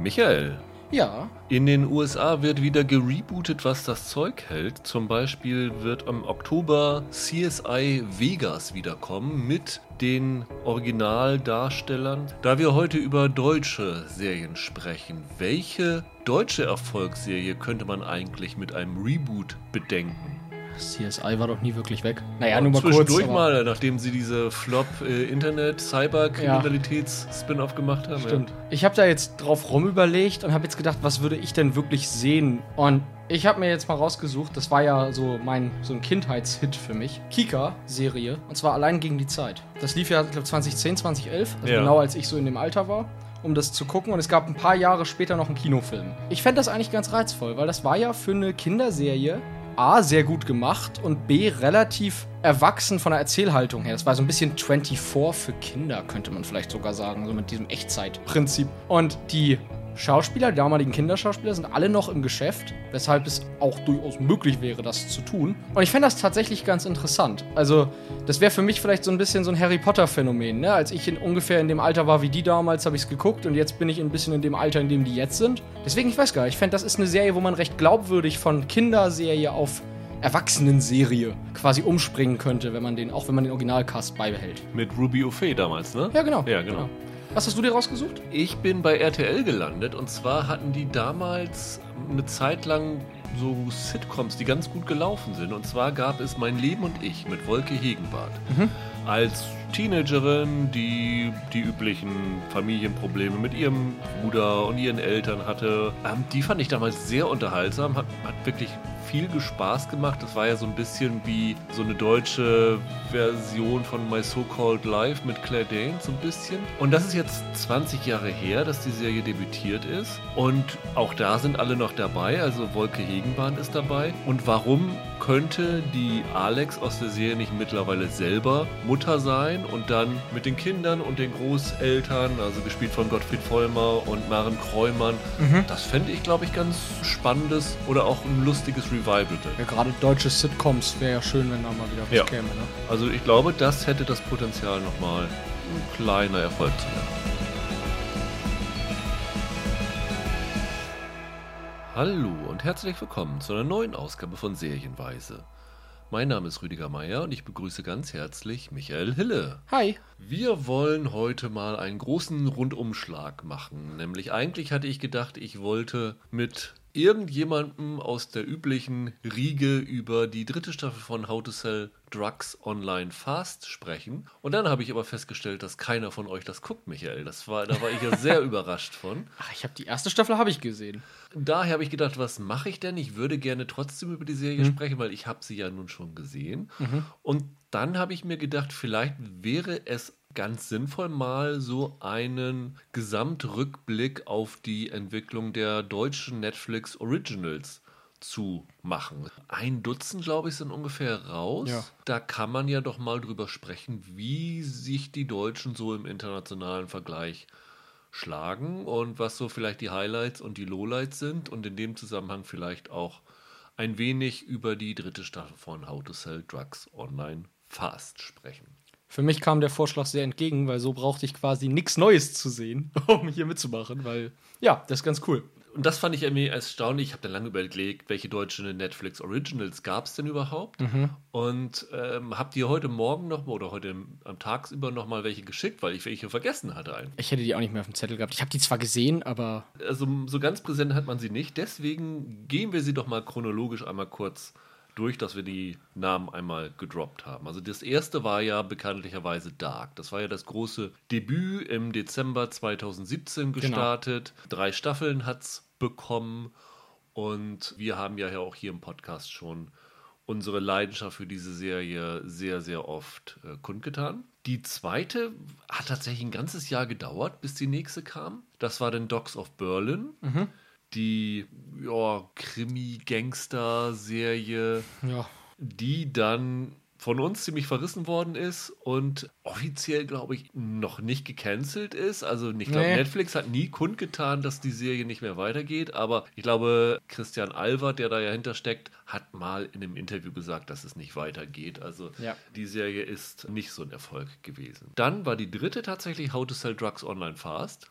Michael. Ja. In den USA wird wieder gerebootet, was das Zeug hält. Zum Beispiel wird im Oktober CSI Vegas wiederkommen mit den Originaldarstellern. Da wir heute über deutsche Serien sprechen, welche deutsche Erfolgsserie könnte man eigentlich mit einem Reboot bedenken? CSI war doch nie wirklich weg. Naja, nur mal kurz. Zwischendurch mal, nachdem sie diese Flop-Internet-Cyber-Kriminalitäts-Spin-Off gemacht haben. Stimmt. Ja. Ich habe da jetzt drauf rumüberlegt und habe jetzt gedacht, was würde ich denn wirklich sehen? Und ich habe mir jetzt mal rausgesucht, das war ja so mein so ein Kindheitshit für mich. Kika-Serie. Und zwar allein gegen die Zeit. Das lief ja, ich glaube, 2010, 2011. Also ja. genau als ich so in dem Alter war um das zu gucken. Und es gab ein paar Jahre später noch einen Kinofilm. Ich fände das eigentlich ganz reizvoll, weil das war ja für eine Kinderserie A, sehr gut gemacht und B, relativ erwachsen von der Erzählhaltung her. Das war so ein bisschen 24 für Kinder, könnte man vielleicht sogar sagen, so mit diesem Echtzeitprinzip. Und die Schauspieler, die damaligen Kinderschauspieler, sind alle noch im Geschäft, weshalb es auch durchaus möglich wäre, das zu tun. Und ich fände das tatsächlich ganz interessant. Also, das wäre für mich vielleicht so ein bisschen so ein Harry Potter-Phänomen. Ne? Als ich in, ungefähr in dem Alter war wie die damals, habe ich es geguckt und jetzt bin ich ein bisschen in dem Alter, in dem die jetzt sind. Deswegen, ich weiß gar nicht, ich fände, das ist eine Serie, wo man recht glaubwürdig von Kinderserie auf Erwachsenenserie quasi umspringen könnte, wenn man den, auch wenn man den Originalcast beibehält. Mit Ruby O'Fay damals, ne? Ja, genau. Ja, genau. genau. Was hast du dir rausgesucht? Ich bin bei RTL gelandet und zwar hatten die damals eine Zeit lang so Sitcoms, die ganz gut gelaufen sind. Und zwar gab es Mein Leben und ich mit Wolke Hegenbart. Mhm. Als Teenagerin, die die üblichen Familienprobleme mit ihrem Bruder und ihren Eltern hatte. Ähm, die fand ich damals sehr unterhaltsam, hat, hat wirklich viel Spaß gemacht. Das war ja so ein bisschen wie so eine deutsche Version von My So-Called Life mit Claire Danes, so ein bisschen. Und das ist jetzt 20 Jahre her, dass die Serie debütiert ist. Und auch da sind alle noch dabei, also Wolke Hegenbahn ist dabei. Und warum könnte die Alex aus der Serie nicht mittlerweile selber Mutter sein und dann mit den Kindern und den Großeltern, also gespielt von Gottfried Vollmer und Maren Kreumann, mhm. das fände ich, glaube ich, ganz spannendes oder auch ein lustiges Revival. Ja, gerade deutsche Sitcoms wäre ja schön, wenn da mal wieder was ja. käme. Ne? Also ich glaube, das hätte das Potenzial nochmal ein kleiner Erfolg zu werden. Hallo und herzlich willkommen zu einer neuen Ausgabe von Serienweise. Mein Name ist Rüdiger Meier und ich begrüße ganz herzlich Michael Hille. Hi. Wir wollen heute mal einen großen Rundumschlag machen. Nämlich eigentlich hatte ich gedacht, ich wollte mit irgendjemandem aus der üblichen Riege über die dritte Staffel von How to Sell Drugs Online Fast sprechen. Und dann habe ich aber festgestellt, dass keiner von euch das guckt, Michael. Das war, da war ich ja sehr überrascht von. Ach, ich habe die erste Staffel habe ich gesehen. Daher habe ich gedacht, was mache ich denn? Ich würde gerne trotzdem über die Serie mhm. sprechen, weil ich habe sie ja nun schon gesehen. Mhm. Und dann habe ich mir gedacht, vielleicht wäre es ganz sinnvoll, mal so einen Gesamtrückblick auf die Entwicklung der deutschen Netflix Originals zu machen. Ein Dutzend, glaube ich, sind ungefähr raus. Ja. Da kann man ja doch mal drüber sprechen, wie sich die Deutschen so im internationalen Vergleich schlagen und was so vielleicht die Highlights und die Lowlights sind und in dem Zusammenhang vielleicht auch ein wenig über die dritte Staffel von How to Sell Drugs Online Fast sprechen. Für mich kam der Vorschlag sehr entgegen, weil so brauchte ich quasi nichts Neues zu sehen, um hier mitzumachen, weil ja, das ist ganz cool. Und das fand ich irgendwie erstaunlich. Ich habe dann lange überlegt, welche deutschen Netflix Originals gab es denn überhaupt? Mhm. Und ähm, habt ihr heute Morgen noch mal oder heute am Tagsüber noch mal welche geschickt, weil ich welche vergessen hatte eigentlich. Ich hätte die auch nicht mehr auf dem Zettel gehabt. Ich habe die zwar gesehen, aber. Also so ganz präsent hat man sie nicht. Deswegen gehen wir sie doch mal chronologisch einmal kurz durch, dass wir die Namen einmal gedroppt haben. Also das erste war ja bekanntlicherweise Dark. Das war ja das große Debüt im Dezember 2017 genau. gestartet. Genau. Drei Staffeln hat es bekommen. Und wir haben ja auch hier im Podcast schon unsere Leidenschaft für diese Serie sehr, sehr oft äh, kundgetan. Die zweite hat tatsächlich ein ganzes Jahr gedauert, bis die nächste kam. Das war dann Dogs of Berlin. Mhm die ja, Krimi-Gangster-Serie, ja. die dann von uns ziemlich verrissen worden ist und offiziell, glaube ich, noch nicht gecancelt ist. Also ich glaube, Nee. Netflix hat nie kundgetan, dass die Serie nicht mehr weitergeht. Aber ich glaube, Christian Albert, der da ja hintersteckt, hat mal in einem Interview gesagt, dass es nicht weitergeht. Also Ja. die Serie ist nicht so ein Erfolg gewesen. Dann war die dritte tatsächlich How to Sell Drugs Online Fast.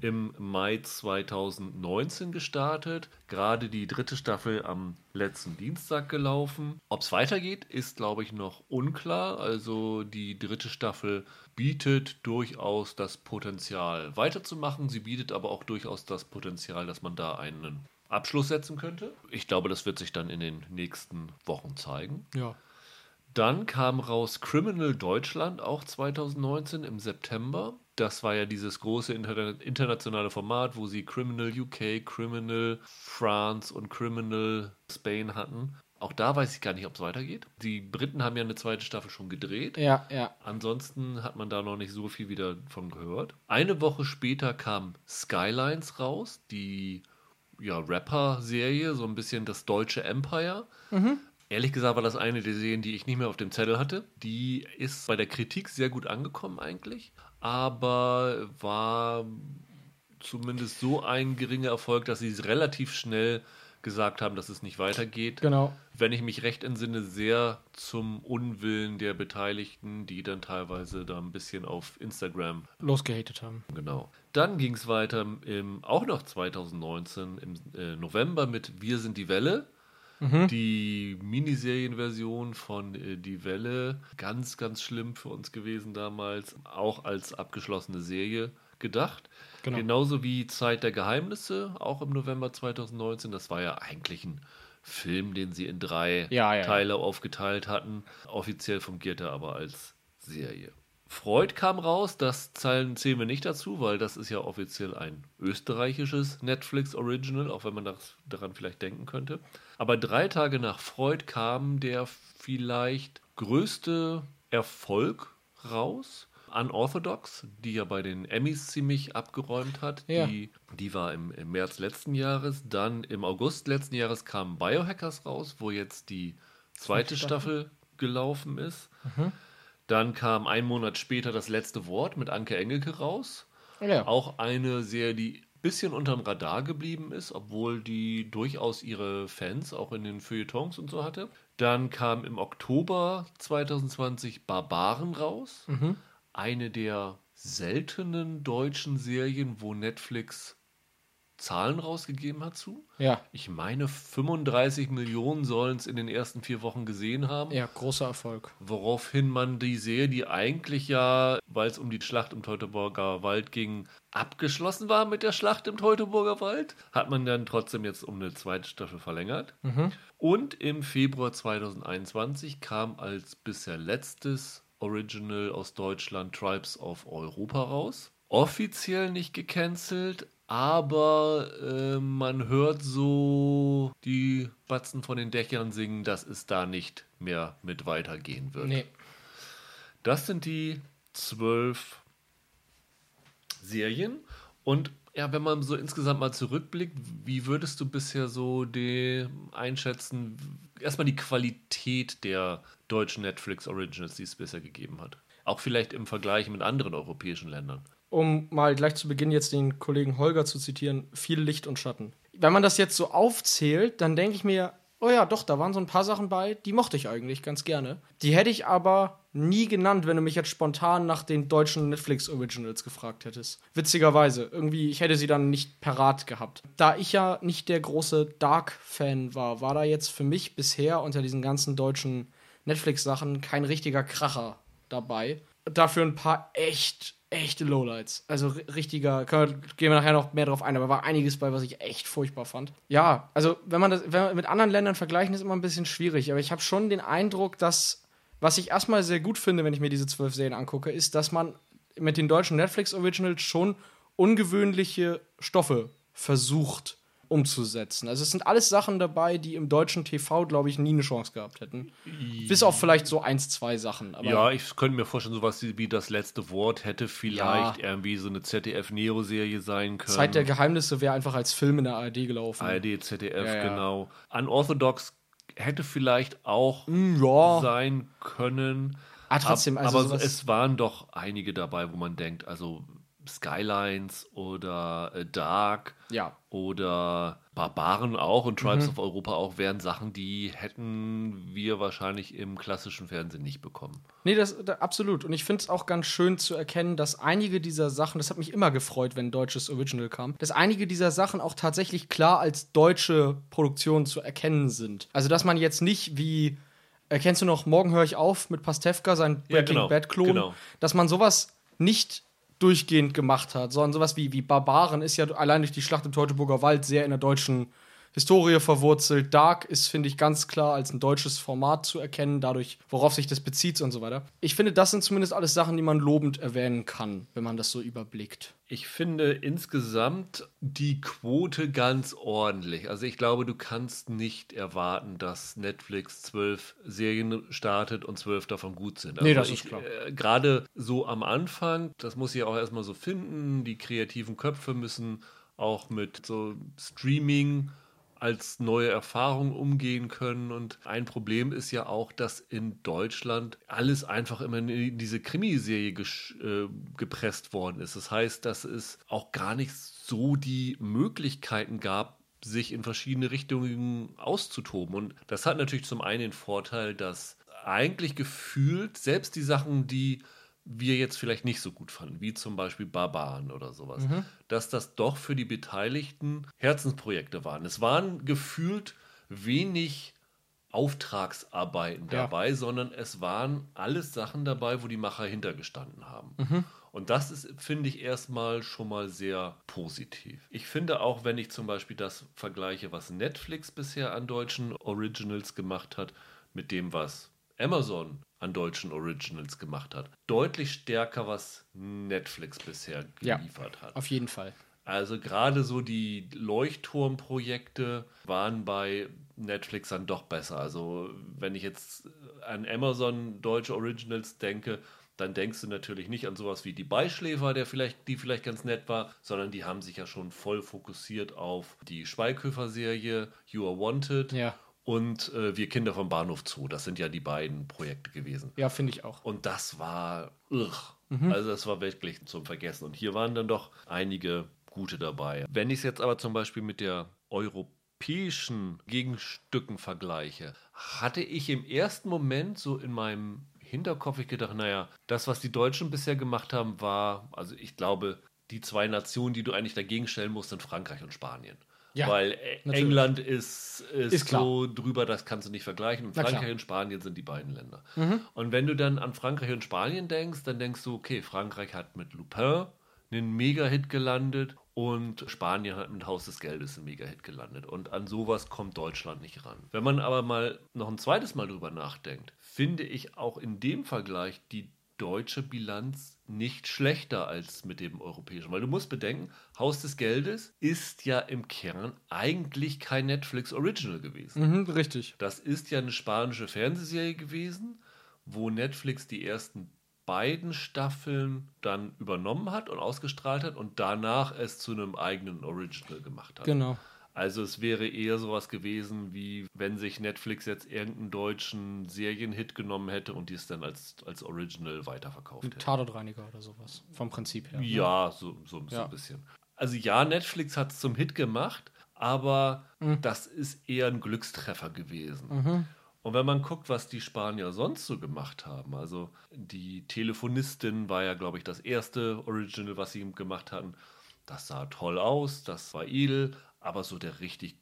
Im Mai 2019 gestartet. Gerade die dritte Staffel am letzten Dienstag gelaufen. Ob es weitergeht, ist, glaube ich, noch unklar. Also die dritte Staffel bietet durchaus das Potenzial weiterzumachen. Sie bietet aber auch durchaus das Potenzial, dass man da einen Abschluss setzen könnte. Ich glaube, das wird sich dann in den nächsten Wochen zeigen. Ja. Dann kam raus Criminal Deutschland, auch 2019 im September. Das war ja dieses große interna internationale Format, wo sie Criminal UK, Criminal France und Criminal Spain hatten. Auch da weiß ich gar nicht, ob es weitergeht. Die Briten haben ja eine zweite Staffel schon gedreht. Ja, ja. Ansonsten hat man da noch nicht so viel wieder von gehört. Eine Woche später kam Skylines raus, die ja, Rapper-Serie, so ein bisschen das deutsche Empire. Ehrlich gesagt war das eine der Serien, die ich nicht mehr auf dem Zettel hatte. Die ist bei der Kritik sehr gut angekommen eigentlich, aber war zumindest so ein geringer Erfolg, dass sie es relativ schnell gesagt haben, dass es nicht weitergeht Genau. wenn ich mich recht entsinne, sehr zum Unwillen der Beteiligten, die dann teilweise da ein bisschen auf Instagram, Losgehatet haben. genau. Dann ging es weiter im, auch noch 2019 im äh, November mit Wir sind die Welle. Die Miniserienversion von äh, Die Welle, ganz, ganz schlimm für uns gewesen damals, auch als abgeschlossene Serie gedacht. Genau. Genauso wie Zeit der Geheimnisse, auch im November 2019. Das war ja eigentlich ein Film, den sie in drei Ja, ja, ja. Teile aufgeteilt hatten. Offiziell fungiert er aber als Serie. Freud kam raus, das zählen, zählen wir nicht dazu, weil das ist ja offiziell ein österreichisches Netflix-Original, auch wenn man das, daran vielleicht denken könnte. Aber drei Tage nach Freud kam der vielleicht größte Erfolg raus. Unorthodox, die ja bei den Emmys ziemlich abgeräumt hat. Ja. Die, die war im, im März letzten Jahres. Dann im August letzten Jahres kam Biohackers raus, wo jetzt die zweite Staffel gelaufen ist. Dann kam ein Monat später das letzte Wort mit Anke Engelke raus. Ja. Auch eine Serie, die ein bisschen unterm Radar geblieben ist, obwohl die durchaus ihre Fans auch in den Feuilletons und so hatte. Dann kam im Oktober 2020 Barbaren raus. Eine der seltenen deutschen Serien, wo Netflix Zahlen rausgegeben hat zu. Ja. Ich meine, 35 Millionen sollen es in den ersten vier Wochen gesehen haben. Ja, großer Erfolg. Woraufhin man die Serie, die eigentlich ja, weil es um die Schlacht im Teutoburger Wald ging, abgeschlossen war mit der Schlacht im Teutoburger Wald, hat man dann trotzdem jetzt um eine zweite Staffel verlängert. Und im Februar 2021 kam als bisher letztes Original aus Deutschland Tribes of Europa raus. Offiziell nicht gecancelt, aber äh, man hört so die Batzen von den Dächern singen, dass es da nicht mehr mit weitergehen wird. Nee. Das sind die zwölf Serien. Und ja, wenn man so insgesamt mal zurückblickt, wie würdest du bisher so die einschätzen, erstmal die Qualität der deutschen Netflix Originals, die es bisher gegeben hat? Auch vielleicht im Vergleich mit anderen europäischen Ländern. Um mal gleich zu Beginn jetzt den Kollegen Holger zu zitieren, viel Licht und Schatten. Wenn man das jetzt so aufzählt, dann denke ich mir, oh ja, doch, da waren so ein paar Sachen bei, die mochte ich eigentlich ganz gerne. Die hätte ich aber nie genannt, wenn du mich jetzt spontan nach den deutschen Netflix Originals gefragt hättest. Witzigerweise, irgendwie, ich hätte sie dann nicht parat gehabt. Da ich ja nicht der große Dark-Fan war, war da jetzt für mich bisher unter diesen ganzen deutschen Netflix-Sachen kein richtiger Kracher dabei. Dafür ein paar echt, echte Lowlights. Also ri- richtiger, können gehen wir nachher noch mehr drauf ein, aber war einiges bei, was ich echt furchtbar fand. Ja, also wenn man das wenn man mit anderen Ländern vergleichen, ist immer ein bisschen schwierig, aber ich habe schon den Eindruck, dass, was ich erstmal sehr gut finde, wenn ich mir diese zwölf Serien angucke, ist, dass man mit den deutschen Netflix-Originals schon ungewöhnliche Stoffe versucht umzusetzen. Also es sind alles Sachen dabei, die im deutschen TV, glaube ich, nie eine Chance gehabt hätten. Bis auf vielleicht so eins, zwei Sachen. Aber ja, ich könnte mir vorstellen, sowas wie das letzte Wort hätte vielleicht irgendwie so eine ZDF-Neo-Serie sein können. Zeit der Geheimnisse wäre einfach als Film in der ARD gelaufen. ARD, ZDF, Ja, ja. genau. Unorthodox hätte vielleicht auch ja. sein können. Ah, trotzdem, Ab- also aber es waren doch einige dabei, wo man denkt, also Skylines oder äh, Dark Ja. oder Barbaren auch und Mhm. Tribes of Europa auch wären Sachen, die hätten wir wahrscheinlich im klassischen Fernsehen nicht bekommen. Nee, das da, absolut. Und ich finde es auch ganz schön zu erkennen, dass einige dieser Sachen, das hat mich immer gefreut, wenn deutsches Original kam, dass einige dieser Sachen auch tatsächlich klar als deutsche Produktion zu erkennen sind. Also, dass man jetzt nicht wie, äh, kennst du noch Morgen höre ich auf mit Pastewka, sein Ja, Breaking genau, Bad-Klon, genau. dass man sowas nicht durchgehend gemacht hat, sondern sowas wie, wie Barbaren ist ja allein durch die Schlacht im Teutoburger Wald sehr in der deutschen Historie verwurzelt. Dark ist, finde ich, ganz klar als ein deutsches Format zu erkennen, dadurch, worauf sich das bezieht und so weiter. Ich finde, das sind zumindest alles Sachen, die man lobend erwähnen kann, wenn man das so überblickt. Ich finde insgesamt die Quote ganz ordentlich. Also ich glaube, du kannst nicht erwarten, dass Netflix zwölf Serien startet und zwölf davon gut sind. Nee, Also das ist ich, klar. Äh, Gerade so am Anfang, das muss ich auch erstmal so finden. Die kreativen Köpfe müssen auch mit so Streaming als neue Erfahrung umgehen können. Und ein Problem ist ja auch, dass in Deutschland alles einfach immer in diese Krimiserie äh, gepresst worden ist. Das heißt, dass es auch gar nicht so die Möglichkeiten gab, sich in verschiedene Richtungen auszutoben. Und das hat natürlich zum einen den Vorteil, dass eigentlich gefühlt selbst die Sachen, die wir jetzt vielleicht nicht so gut fanden, wie zum Beispiel Barbaren oder sowas, dass das doch für die Beteiligten Herzensprojekte waren. Es waren gefühlt wenig Auftragsarbeiten Ja. dabei, sondern es waren alles Sachen dabei, wo die Macher hintergestanden haben. Und das ist, finde ich, erstmal schon mal sehr positiv. Ich finde auch, wenn ich zum Beispiel das vergleiche, was Netflix bisher an deutschen Originals gemacht hat, mit dem, was Amazon an deutschen Originals gemacht hat, deutlich stärker, was Netflix bisher Ja. geliefert hat. Auf jeden Fall. Also gerade so die Leuchtturmprojekte waren bei Netflix dann doch besser. Also wenn ich jetzt an Amazon deutsche Originals denke, dann denkst du natürlich nicht an sowas wie die Beischläfer, der vielleicht, die vielleicht ganz nett war, sondern die haben sich ja schon voll fokussiert auf die Schweighöfer-Serie You Are Wanted Ja. Und äh, Wir Kinder vom Bahnhof Zoo. Das sind ja die beiden Projekte gewesen. Ja, finde ich auch. Und das war irr. Also das war wirklich zum Vergessen. Und hier waren dann doch einige gute dabei. Wenn ich es jetzt aber zum Beispiel mit der europäischen Gegenstücken vergleiche, hatte ich im ersten Moment so in meinem Hinterkopf ich gedacht, naja, das, was die Deutschen bisher gemacht haben, war, also ich glaube, die zwei Nationen, die du eigentlich dagegen stellen musst, sind Frankreich und Spanien. Ja, Weil natürlich. England ist, ist, Ist so drüber, das kannst du nicht vergleichen. Und. Mhm. Frankreich und Spanien sind die beiden Länder. Und wenn du dann an Frankreich und Spanien denkst, dann denkst du, okay, Frankreich hat mit Lupin einen Mega-Hit gelandet und Spanien hat mit Haus des Geldes einen Mega-Hit gelandet. Und an sowas kommt Deutschland nicht ran. Wenn man aber mal noch ein zweites Mal drüber nachdenkt, finde ich auch in dem Vergleich die deutsche Bilanz nicht schlechter als mit dem europäischen. Weil du musst bedenken, Haus des Geldes ist ja im Kern eigentlich kein Netflix Original gewesen. Mhm, richtig. Das ist ja eine spanische Fernsehserie gewesen, wo Netflix die ersten beiden Staffeln dann übernommen hat und ausgestrahlt hat und danach es zu einem eigenen Original gemacht hat. Genau. Also es wäre eher sowas gewesen, wie wenn sich Netflix jetzt irgendeinen deutschen Serienhit genommen hätte und dies dann als, als Original weiterverkauft hätte. Tatortreiniger oder sowas. Vom Prinzip her. ne? Ja, so, so, so Ja. ein bisschen. Also ja, Netflix hat es zum Hit gemacht, aber Mhm. das ist eher ein Glückstreffer gewesen. Und wenn man guckt, was die Spanier sonst so gemacht haben, also die Telefonistin war ja, glaube ich, das erste Original, was sie gemacht hatten. Das sah toll aus, das war edel, aber so der richtig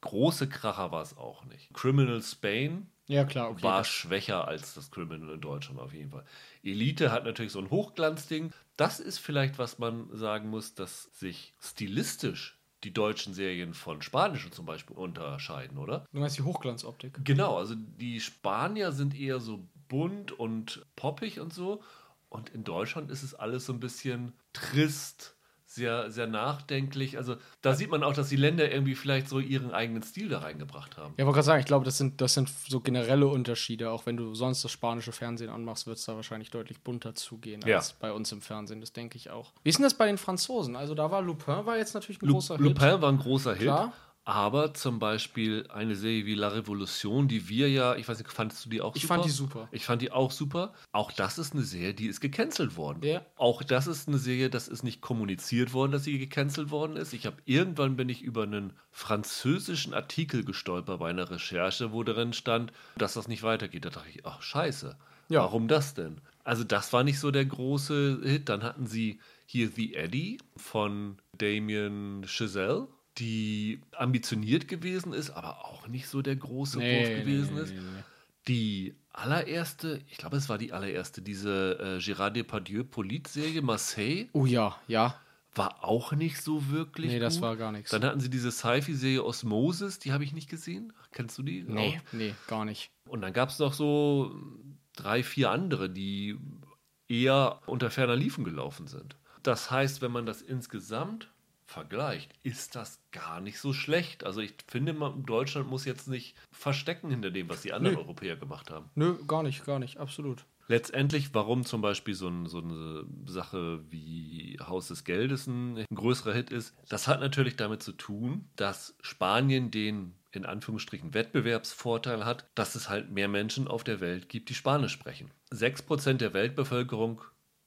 große Kracher war es auch nicht. Criminal Spain Ja, klar, okay. war das- schwächer als das Criminal in Deutschland auf jeden Fall. Elite hat natürlich so ein Hochglanzding. Das ist vielleicht, was man sagen muss, dass sich stilistisch die deutschen Serien von spanischen zum Beispiel unterscheiden, oder? du meinst die Hochglanzoptik. Genau, also die Spanier sind eher so bunt und poppig und so. Und in Deutschland ist es alles so ein bisschen trist, sehr, sehr nachdenklich. Also da sieht man auch, dass die Länder irgendwie vielleicht so ihren eigenen Stil da reingebracht haben. Ja, wollte gerade sagen, ich glaube, das sind, das sind so generelle Unterschiede. Auch wenn du sonst das spanische Fernsehen anmachst, wird es da wahrscheinlich deutlich bunter zugehen Ja. als bei uns im Fernsehen. Das denke ich auch. Wie ist denn das bei den Franzosen? Also da war Lupin war jetzt natürlich ein Lu großer Lupin Hit. war ein großer Hit. Klar. Aber zum Beispiel eine Serie wie La Revolution, die wir ja, ich weiß nicht, fandest du die auch Ich super? fand die super. Ich fand die auch super. Auch das ist eine Serie, die ist gecancelt worden. Ja. Auch das ist eine Serie, das ist nicht kommuniziert worden, dass sie gecancelt worden ist. Ich habe irgendwann bin ich über einen französischen Artikel gestolpert bei einer Recherche, wo darin stand, dass das nicht weitergeht. Da dachte ich, ach scheiße. Ja. Warum das denn? Also das war nicht so der große Hit. Dann hatten sie hier The Eddie von Damien Chazelle, die ambitioniert gewesen ist, aber auch nicht so der große Wurf gewesen ist. Die allererste, ich glaube, es war die allererste, diese äh, Gérard Depardieu Polit-Serie Marseille, Oh ja, ja. war auch nicht so wirklich. Nee, das gut. war gar nichts. Dann hatten sie diese Sci-Fi-Serie Osmosis, die habe ich nicht gesehen. Kennst du die? Nee, nee, gar nicht. Und dann gab es noch so drei, vier andere, die eher unter ferner Liefen gelaufen sind. Das heißt, wenn man das insgesamt vergleicht, ist das gar nicht so schlecht. Also ich finde, man, Deutschland muss jetzt nicht verstecken hinter dem, was die anderen Nö. Europäer gemacht haben. Nö, gar nicht, gar nicht, absolut. Letztendlich, warum zum Beispiel so, ein, so eine Sache wie Haus des Geldes ein, ein größerer Hit ist, das hat natürlich damit zu tun, dass Spanien den in Anführungsstrichen Wettbewerbsvorteil hat, dass es halt mehr Menschen auf der Welt gibt, die Spanisch sprechen. 6% der Weltbevölkerung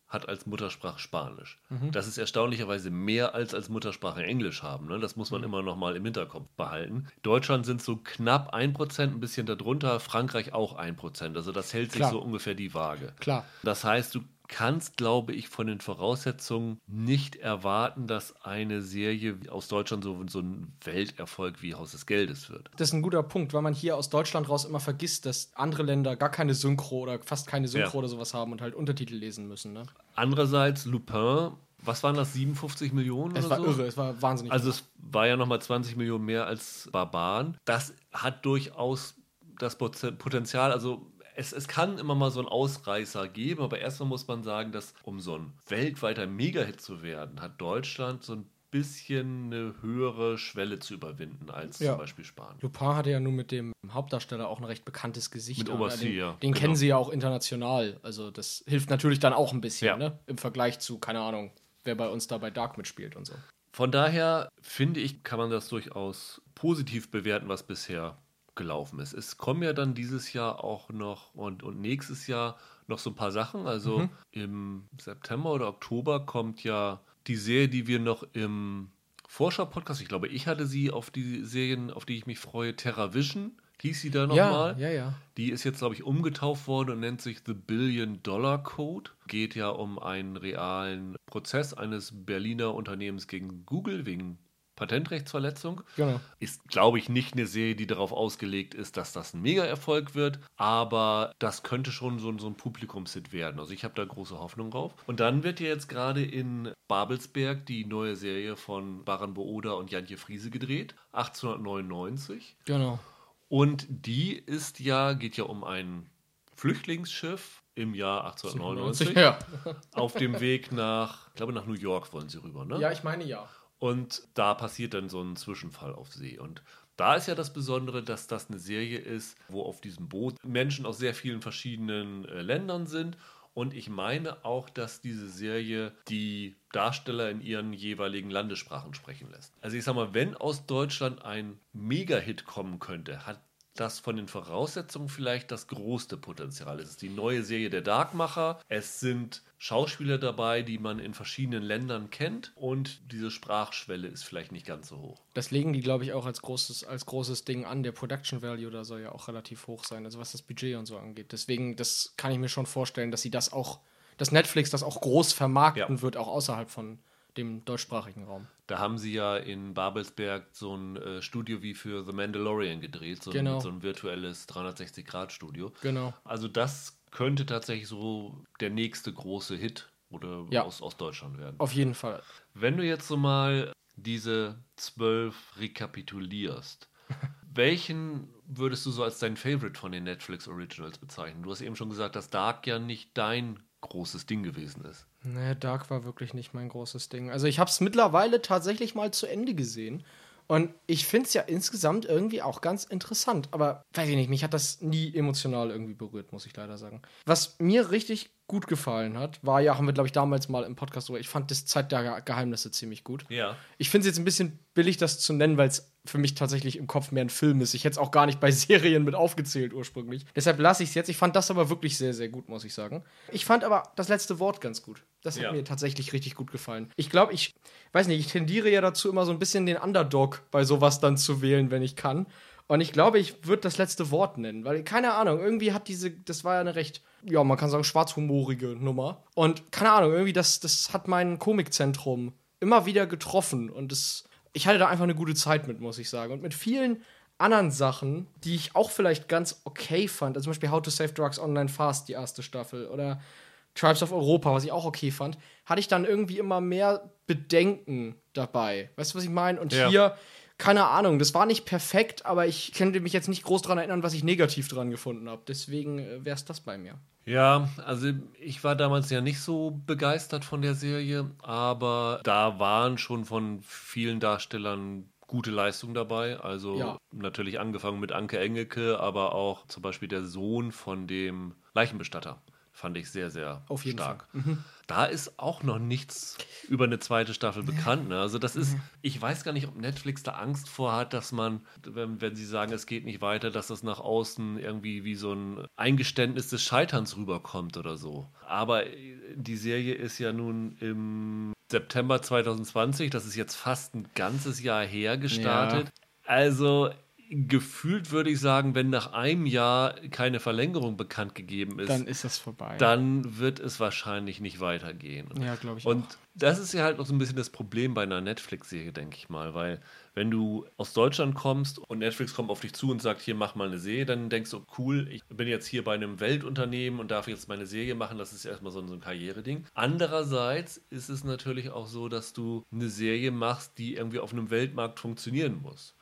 hat als Muttersprache Spanisch. Das ist erstaunlicherweise mehr als als Muttersprache Englisch haben. Ne? Das muss man immer noch mal im Hinterkopf behalten. Deutschland sind so knapp 1%, ein bisschen darunter, Frankreich auch 1%. Also das hält sich Klar. so ungefähr die Waage. Klar. Das heißt, du kannst, glaube ich, von den Voraussetzungen nicht erwarten, dass eine Serie aus Deutschland so, so ein Welterfolg wie Haus des Geldes wird. Das ist ein guter Punkt, weil man hier aus Deutschland raus immer vergisst, dass andere Länder gar keine Synchro oder fast keine Synchro Ja. oder sowas haben und halt Untertitel lesen müssen. Ne? Andererseits, Lupin, was waren das, 57 Millionen Es war so? irre, es war wahnsinnig. Also es war ja nochmal 20 Millionen mehr als Barbaren. Das hat durchaus das Poten- Potenzial, also es, es kann immer mal so einen Ausreißer geben, aber erstmal muss man sagen, dass um so ein weltweiter Megahit zu werden, hat Deutschland so ein bisschen eine höhere Schwelle zu überwinden als Ja. zum Beispiel Spanien. Lupin hatte ja nun mit dem Hauptdarsteller auch ein recht bekanntes Gesicht. Mit Obercy, den, ja, Den genau. kennen sie ja auch international. Also das hilft natürlich dann auch ein bisschen, Ja. ne? Im Vergleich zu, keine Ahnung, wer bei uns da bei Dark mitspielt und so. Von daher finde ich, kann man das durchaus positiv bewerten, was bisher gelaufen ist. Es kommen ja dann dieses Jahr auch noch und, und nächstes Jahr noch so ein paar Sachen. Also im September oder Oktober kommt ja die Serie, die wir noch im Vorschau-Podcast, ich glaube, ich hatte sie auf die Serien, auf die ich mich freue, TerraVision, hieß sie da nochmal. ja, ja. Die ist jetzt, glaube ich, umgetauft worden und nennt sich The Billion Dollar Code. Geht ja um einen realen Prozess eines Berliner Unternehmens gegen Google wegen Patentrechtsverletzung. Genau. Ist, glaube ich, nicht eine Serie, die darauf ausgelegt ist, dass das ein Mega-Erfolg wird, aber das könnte schon so, so ein Publikumshit werden. Also ich habe da große Hoffnung drauf. Und dann wird ja jetzt gerade in Babelsberg die neue Serie von Baran Booda und Jantje Friese gedreht, 1899. Genau. Und die ist ja, geht ja um ein Flüchtlingsschiff im Jahr 1899 Ja. auf dem Weg nach, ich glaube nach New York wollen sie rüber, ne? ja, ich meine ja. Und da passiert dann so ein Zwischenfall auf See. Und da ist ja das Besondere, dass das eine Serie ist, wo auf diesem Boot Menschen aus sehr vielen verschiedenen äh, Ländern sind. Und ich meine auch, dass diese Serie die Darsteller in ihren jeweiligen Landessprachen sprechen lässt. Also ich sag mal, wenn aus Deutschland ein Mega-Hit kommen könnte, hat das von den Voraussetzungen vielleicht das größte Potenzial. Es ist die neue Serie der Darkmacher. Es sind Schauspieler dabei, die man in verschiedenen Ländern kennt. Und diese Sprachschwelle ist vielleicht nicht ganz so hoch. Das legen die, glaube ich, auch als großes, als großes Ding an. Der Production Value da soll ja auch relativ hoch sein, also was das Budget und so angeht. Deswegen, das kann ich mir schon vorstellen, dass sie das auch, dass Netflix das auch groß vermarkten Ja. wird, auch außerhalb von dem deutschsprachigen Raum. Da haben sie ja in Babelsberg so ein äh, Studio wie für The Mandalorian gedreht, so, Genau. ein, so ein virtuelles 360-Grad-Studio. Genau. Also das könnte tatsächlich so der nächste große Hit oder Ja. aus, aus Deutschland werden. Auf jeden Fall. Wenn du jetzt so mal diese zwölf rekapitulierst, welchen würdest du so als dein Favorite von den Netflix Originals bezeichnen? Du hast eben schon gesagt, dass Dark ja nicht dein großes Ding gewesen ist. Nee, Dark war wirklich nicht mein großes Ding. Also ich habe es mittlerweile tatsächlich mal zu Ende gesehen. Und ich finde es ja insgesamt irgendwie auch ganz interessant. Aber weiß ich nicht, mich hat das nie emotional irgendwie berührt, muss ich leider sagen. Was mir richtig gut gefallen hat, war ja, haben wir, glaube ich, damals mal im Podcast drüber. Ich fand das Zeit der Geheimnisse ziemlich gut. Ja. Ich finde es jetzt ein bisschen billig, das zu nennen, weil es für mich tatsächlich im Kopf mehr ein Film ist. Ich hätte es auch gar nicht bei Serien mit aufgezählt ursprünglich. Deshalb lasse ich es jetzt. Ich fand das aber wirklich sehr, sehr gut, muss ich sagen. Ich fand aber das letzte Wort ganz gut. Das hat Ja. mir tatsächlich richtig gut gefallen. Ich glaube, ich weiß nicht, ich tendiere ja dazu, immer so ein bisschen den Underdog bei sowas dann zu wählen, wenn ich kann. Und ich glaube, ich würde das letzte Wort nennen, weil keine Ahnung, irgendwie hat diese, das war ja eine recht, ja, man kann sagen, schwarzhumorige Nummer. Und keine Ahnung, irgendwie, das, das hat mein Komikzentrum immer wieder getroffen. Und das, ich hatte da einfach eine gute Zeit mit, muss ich sagen. Und mit vielen anderen Sachen, die ich auch vielleicht ganz okay fand, also zum Beispiel How to Save Drugs Online Fast, die erste Staffel, oder Tribes of Europa, was ich auch okay fand, hatte ich dann irgendwie immer mehr Bedenken dabei. Weißt du, was ich meine? Und Ja. hier, keine Ahnung, das war nicht perfekt, aber ich könnte mich jetzt nicht groß daran erinnern, was ich negativ dran gefunden habe. Deswegen wäre es das bei mir. Ja, also ich war damals ja nicht so begeistert von der Serie, aber da waren schon von vielen Darstellern gute Leistungen dabei. Also Ja. natürlich angefangen mit Anke Engelke, aber auch zum Beispiel der Sohn von dem Leichenbestatter. Fand ich sehr, sehr Auf jeden stark. Da ist auch noch nichts über eine zweite Staffel bekannt. Ne? Also das ist, Mhm. ich weiß gar nicht, ob Netflix da Angst vor hat, dass man, wenn, wenn sie sagen, es geht nicht weiter, dass das nach außen irgendwie wie so ein Eingeständnis des Scheiterns rüberkommt oder so. Aber äh, die Serie ist ja nun im September 2020, das ist jetzt fast ein ganzes Jahr her gestartet. Also gefühlt würde ich sagen, wenn nach einem Jahr keine Verlängerung bekannt gegeben ist, Dann ist das vorbei. dann wird es wahrscheinlich nicht weitergehen. Ja, glaube ich Und das ist ja halt auch so ein bisschen das Problem bei einer Netflix-Serie, denke ich mal, weil wenn du aus Deutschland kommst und Netflix kommt auf dich zu und sagt, hier mach mal eine Serie, dann denkst du, cool, ich bin jetzt hier bei einem Weltunternehmen und darf jetzt meine Serie machen, das ist erstmal so ein, so ein Karriereding. Andererseits ist es natürlich auch so, dass du eine Serie machst, die irgendwie auf einem Weltmarkt funktionieren muss.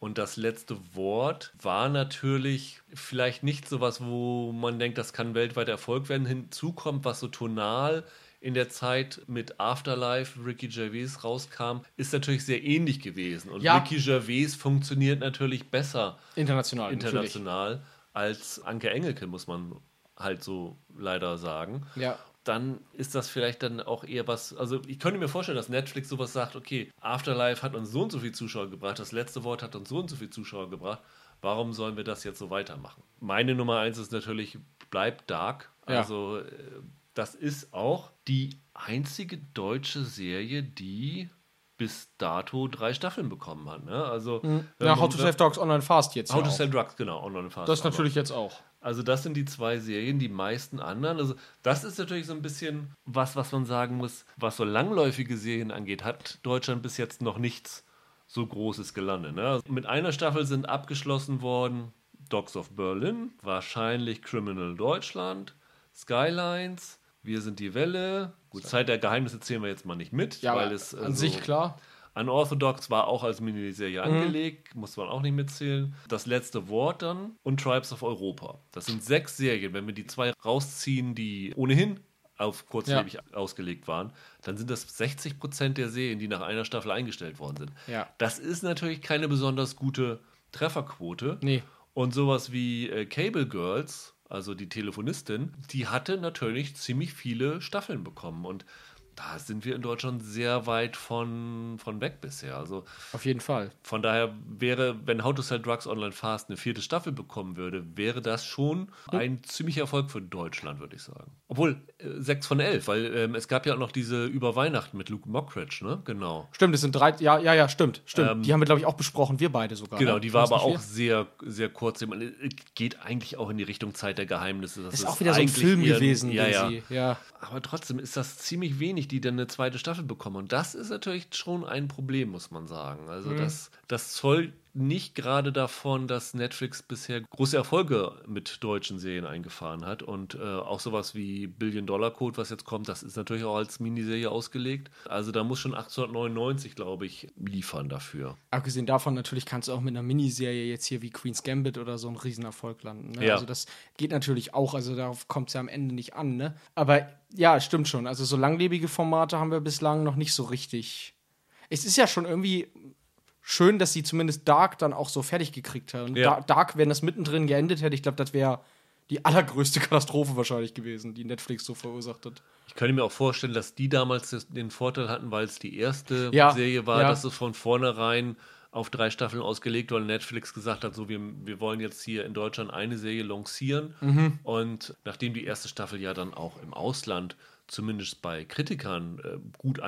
Und das letzte Wort war natürlich vielleicht nicht so was, wo man denkt, das kann weltweit Erfolg werden. Hinzu kommt, was so tonal in der Zeit mit Afterlife Ricky Gervais rauskam, ist natürlich sehr ähnlich gewesen. Und Ja. Ricky Gervais funktioniert natürlich besser international. international als Anke Engelke, muss man halt so leider sagen Natürlich. Ja. Dann ist das vielleicht dann auch eher was. Also, ich könnte mir vorstellen, dass Netflix sowas sagt: Okay, Afterlife hat uns so und so viel Zuschauer gebracht, das letzte Wort hat uns so und so viel Zuschauer gebracht. Warum sollen wir das jetzt so weitermachen? Meine Nummer eins ist natürlich: Bleibt Dark. Ja. Also, äh, das ist auch die einzige deutsche Serie, die bis dato drei Staffeln bekommen hat. Ne? Also, Mhm. Ja, How to Save Dogs Online Fast jetzt. How ja to. Sell Drugs, genau. Online Fast Das natürlich jetzt auch. Also das sind die zwei Serien, die meisten anderen. Also das ist natürlich so ein bisschen was, was man sagen muss, was so langläufige Serien angeht, hat Deutschland bis jetzt noch nichts so Großes gelandet. Ne? Also mit einer Staffel sind abgeschlossen worden Dogs of Berlin, wahrscheinlich Criminal Deutschland, Skylines, Wir sind die Welle. Gut, Zeit der Geheimnisse zählen wir jetzt mal nicht mit, Ja, weil es an so- sich klar. Unorthodox war auch als Miniserie Mhm. angelegt, muss man auch nicht mitzählen. Das letzte Wort dann und Tribes of Europa. Das sind sechs Serien. Wenn wir die zwei rausziehen, die ohnehin auf kurzlebig ausgelegt waren, dann sind das 60 Prozent der Serien, die nach einer Staffel eingestellt worden sind. Ja. Das ist natürlich keine besonders gute Trefferquote. Nee. Und sowas wie äh, Cable Girls, also die Telefonistin, die hatte natürlich ziemlich viele Staffeln bekommen. Und da sind wir in Deutschland sehr weit von, von weg bisher. Also Auf jeden Fall. von daher wäre, wenn How to Sell Drugs Online Fast eine vierte Staffel bekommen würde, wäre das schon ein ziemlicher Erfolg für Deutschland, würde ich sagen. Obwohl, äh, sechs von elf, weil ähm, es gab ja auch noch diese über Weihnachten mit Luke Mockridge, ne? Genau. Stimmt, es sind drei. Ja, ja, ja, stimmt. Stimmt. Ähm, die haben wir, glaube ich, auch besprochen. Wir beide sogar. Genau, ne? die war aber auch sehr, sehr kurz. Meine, äh, Geht eigentlich auch in die Richtung Zeit der Geheimnisse. Das Ist auch wieder so ein Film gewesen, Ja, ja. sie. Ja. Aber trotzdem ist das ziemlich wenig, die dann eine zweite Staffel bekommen. Und das ist natürlich schon ein Problem, muss man sagen. Also das, das zollt nicht gerade davon, dass Netflix bisher große Erfolge mit deutschen Serien eingefahren hat. Und äh, auch sowas wie Billion Dollar Code, was jetzt kommt, das ist natürlich auch als Miniserie ausgelegt. Also da muss schon 1899, glaube ich, liefern dafür. Abgesehen davon, natürlich kannst du auch mit einer Miniserie jetzt hier wie Queen's Gambit oder so einen Riesenerfolg landen. Ne? Ja. Also das geht natürlich auch, also darauf kommt es ja am Ende nicht an, ne? Aber ja, stimmt schon. Also so langlebige Formate haben wir bislang noch nicht so richtig. Es ist ja schon irgendwie schön, dass sie zumindest Dark dann auch so fertig gekriegt haben. Ja. Da- Dark, wenn das mittendrin geendet hätte, ich glaube, das wäre die allergrößte Katastrophe wahrscheinlich gewesen, die Netflix so verursacht hat. Ich könnte mir auch vorstellen, dass die damals den Vorteil hatten, weil es die erste Ja, Serie war, ja. dass es von vornherein auf drei Staffeln ausgelegt war und Netflix gesagt hat, so wir, wir wollen jetzt hier in Deutschland eine Serie lancieren. Mhm. Und nachdem die erste Staffel ja dann auch im Ausland, zumindest bei Kritikern, äh, gut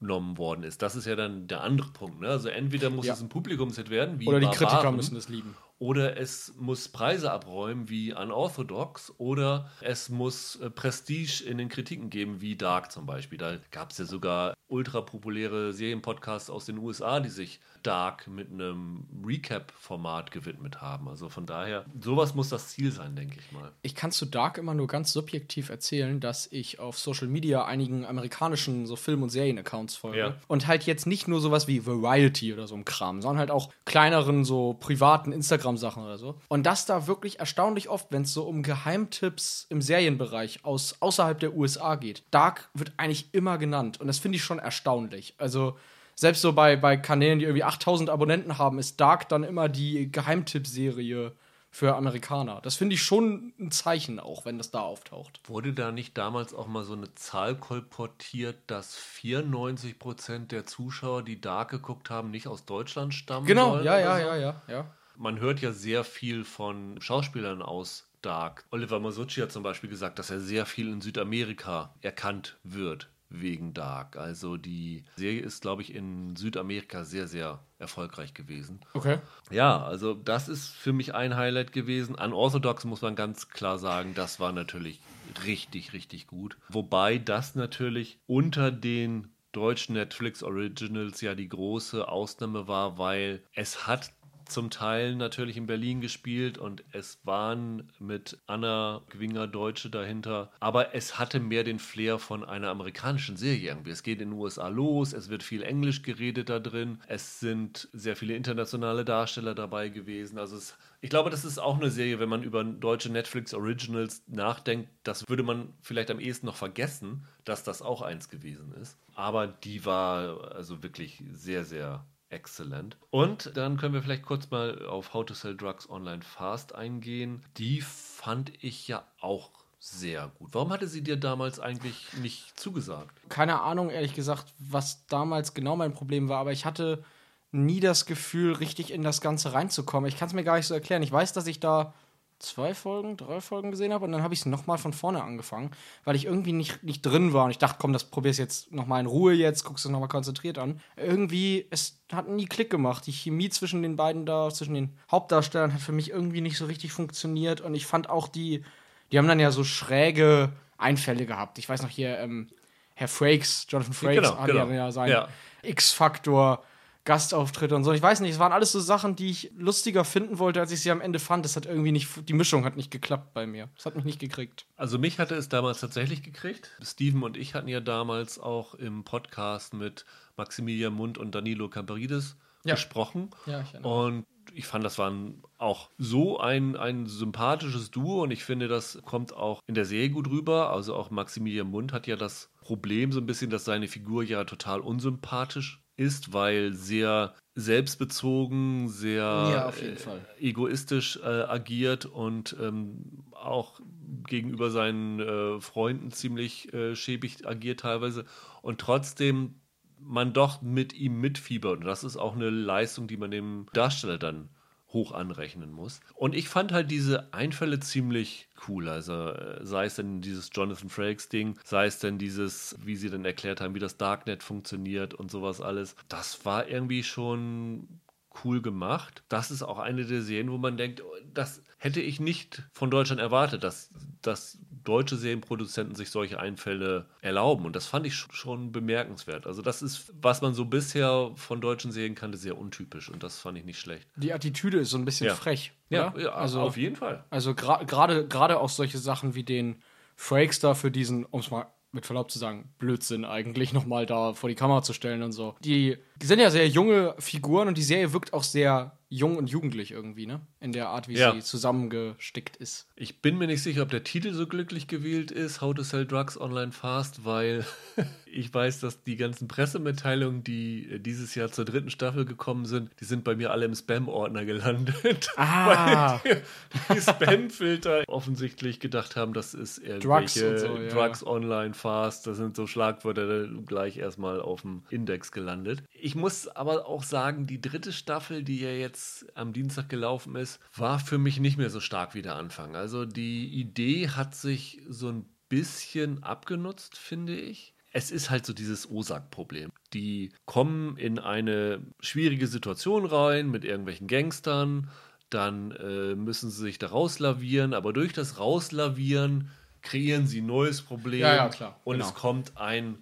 angenommen worden ist, das ist ja dann der andere Punkt. Ne? Also entweder muss Ja. es ein Publikumshit werden, wie Oder die Kritiker Barbaren, müssen das lieben. oder es muss Preise abräumen wie Unorthodox oder es muss äh, Prestige in den Kritiken geben wie Dark zum Beispiel. Da gab es ja sogar ultra populäre Serienpodcasts aus den USA, die sich Dark mit einem Recap-Format gewidmet haben. Also von daher, sowas muss das Ziel sein, denke ich mal. Ich kann zu Dark immer nur ganz subjektiv erzählen, dass ich auf Social Media einigen amerikanischen so Film- und Serien-Accounts folge. Ja. Und halt jetzt nicht nur sowas wie Variety oder so ein Kram, sondern halt auch kleineren, so privaten Instagram-Sachen oder so. Und das da wirklich erstaunlich oft, wenn es so um Geheimtipps im Serienbereich aus außerhalb der USA geht. Dark wird eigentlich immer genannt. Und das finde ich schon erstaunlich. Also. Selbst so bei, bei Kanälen, die irgendwie 8000 Abonnenten haben, ist Dark dann immer die Geheimtippserie für Amerikaner. Das finde ich schon ein Zeichen auch, wenn das da auftaucht. Wurde da nicht damals auch mal so eine Zahl kolportiert, dass 94% der Zuschauer, die Dark geguckt haben, nicht aus Deutschland stammen? Genau, ja, ja, so? ja, ja, ja. Man hört ja sehr viel von Schauspielern aus Dark. Oliver Masucci hat zum Beispiel gesagt, dass er sehr viel in Südamerika erkannt wird wegen Dark. Also die Serie ist, glaube ich, in Südamerika sehr, sehr erfolgreich gewesen. Okay. Ja, also das ist für mich ein Highlight gewesen. Unorthodox muss man ganz klar sagen, das war natürlich richtig, richtig gut. Wobei das natürlich unter den deutschen Netflix Originals ja die große Ausnahme war, weil es hat zum Teil natürlich in Berlin gespielt und es waren mit Anna Gwinger Deutsche dahinter, aber es hatte mehr den Flair von einer amerikanischen Serie irgendwie. Es geht in den USA los, es wird viel Englisch geredet da drin, es sind sehr viele internationale Darsteller dabei gewesen. Also es, ich glaube, das ist auch eine Serie, wenn man über deutsche Netflix Originals nachdenkt, das würde man vielleicht am ehesten noch vergessen, dass das auch eins gewesen ist. Aber die war also wirklich sehr, sehr Exzellent. Und dann können wir vielleicht kurz mal auf How to Sell Drugs Online Fast eingehen. Die fand ich ja auch sehr gut. Warum hatte sie dir damals eigentlich nicht zugesagt? Keine Ahnung, ehrlich gesagt, was damals genau mein Problem war, aber ich hatte nie das Gefühl, richtig in das Ganze reinzukommen. Ich kann es mir gar nicht so erklären. Ich weiß, dass ich da zwei Folgen, drei Folgen gesehen habe und dann habe ich es nochmal von vorne angefangen, weil ich irgendwie nicht, nicht drin war und ich dachte, komm, das probier's jetzt nochmal in Ruhe jetzt, guckst du nochmal konzentriert an. Irgendwie, es hat nie Klick gemacht. Die Chemie zwischen den beiden da, zwischen den Hauptdarstellern hat für mich irgendwie nicht so richtig funktioniert und ich fand auch die, die haben dann ja so schräge Einfälle gehabt. Ich weiß noch hier, ähm, Herr Frakes, Jonathan Frakes, Genau, hat genau. ja seinen Ja. X-Faktor. Gastauftritte und so. Ich weiß nicht, es waren alles so Sachen, die ich lustiger finden wollte, als ich sie am Ende fand. Das hat irgendwie nicht, die Mischung hat nicht geklappt bei mir. Das hat mich nicht gekriegt. Also mich hatte es damals tatsächlich gekriegt. Steven und ich hatten ja damals auch im Podcast mit Maximilian Mund und Danilo Camperides Ja. gesprochen. Ja, ich erinnere Und ich fand, das war auch so ein, ein sympathisches Duo und ich finde, das kommt auch in der Serie gut rüber. Also auch Maximilian Mund hat ja das Problem so ein bisschen, dass seine Figur ja total unsympathisch ist, weil sehr selbstbezogen, sehr Ja, äh, egoistisch äh, agiert und ähm, auch gegenüber seinen äh, Freunden ziemlich äh, schäbig agiert teilweise. Und trotzdem man doch mit ihm mitfiebert. Und das ist auch eine Leistung, die man dem Darsteller dann hoch anrechnen muss. Und ich fand halt diese Einfälle ziemlich cool. Also äh, sei es denn dieses Jonathan Frakes Ding, sei es denn dieses, wie sie dann erklärt haben, wie das Darknet funktioniert und sowas alles. Das war irgendwie schon cool gemacht. Das ist auch eine der Serien, wo man denkt, oh, das hätte ich nicht von Deutschland erwartet, dass, dass deutsche Serienproduzenten sich solche Einfälle erlauben. Und das fand ich sch- schon bemerkenswert. Also das ist, was man so bisher von deutschen Serien kannte, sehr untypisch. Und das fand ich nicht schlecht. Die Attitüde ist so ein bisschen Ja. frech. Ja, ja also, auf jeden Fall. also gra- gerade gerade auch solche Sachen wie den Frakes da für diesen, um es mal mit Verlaub zu sagen, Blödsinn eigentlich nochmal da vor die Kamera zu stellen und so. Die sind ja sehr junge Figuren und die Serie wirkt auch sehr jung und jugendlich irgendwie, ne? In der Art, wie Ja. sie zusammengestickt ist. Ich bin mir nicht sicher, ob der Titel so glücklich gewählt ist, How to Sell Drugs Online Fast, weil ich weiß, dass die ganzen Pressemitteilungen, die äh, dieses Jahr zur dritten Staffel gekommen sind, die sind bei mir alle im Spam-Ordner gelandet. Ah. Weil die, die Spam-Filter offensichtlich gedacht haben, das ist irgendwelche und so, ja. Drugs Online Fast, das sind so Schlagwörter gleich erstmal auf dem Index gelandet. Ich muss aber auch sagen, die dritte Staffel, die ja jetzt am Dienstag gelaufen ist, war für mich nicht mehr so stark wie der Anfang. Also die Idee hat sich so ein bisschen abgenutzt, finde ich. Es ist halt so dieses OSAG-Problem. Die kommen in eine schwierige Situation rein mit irgendwelchen Gangstern, dann äh, müssen sie sich da rauslavieren, aber durch das Rauslavieren kreieren sie ein neues Problem Ja, ja, klar. und Genau. es kommt ein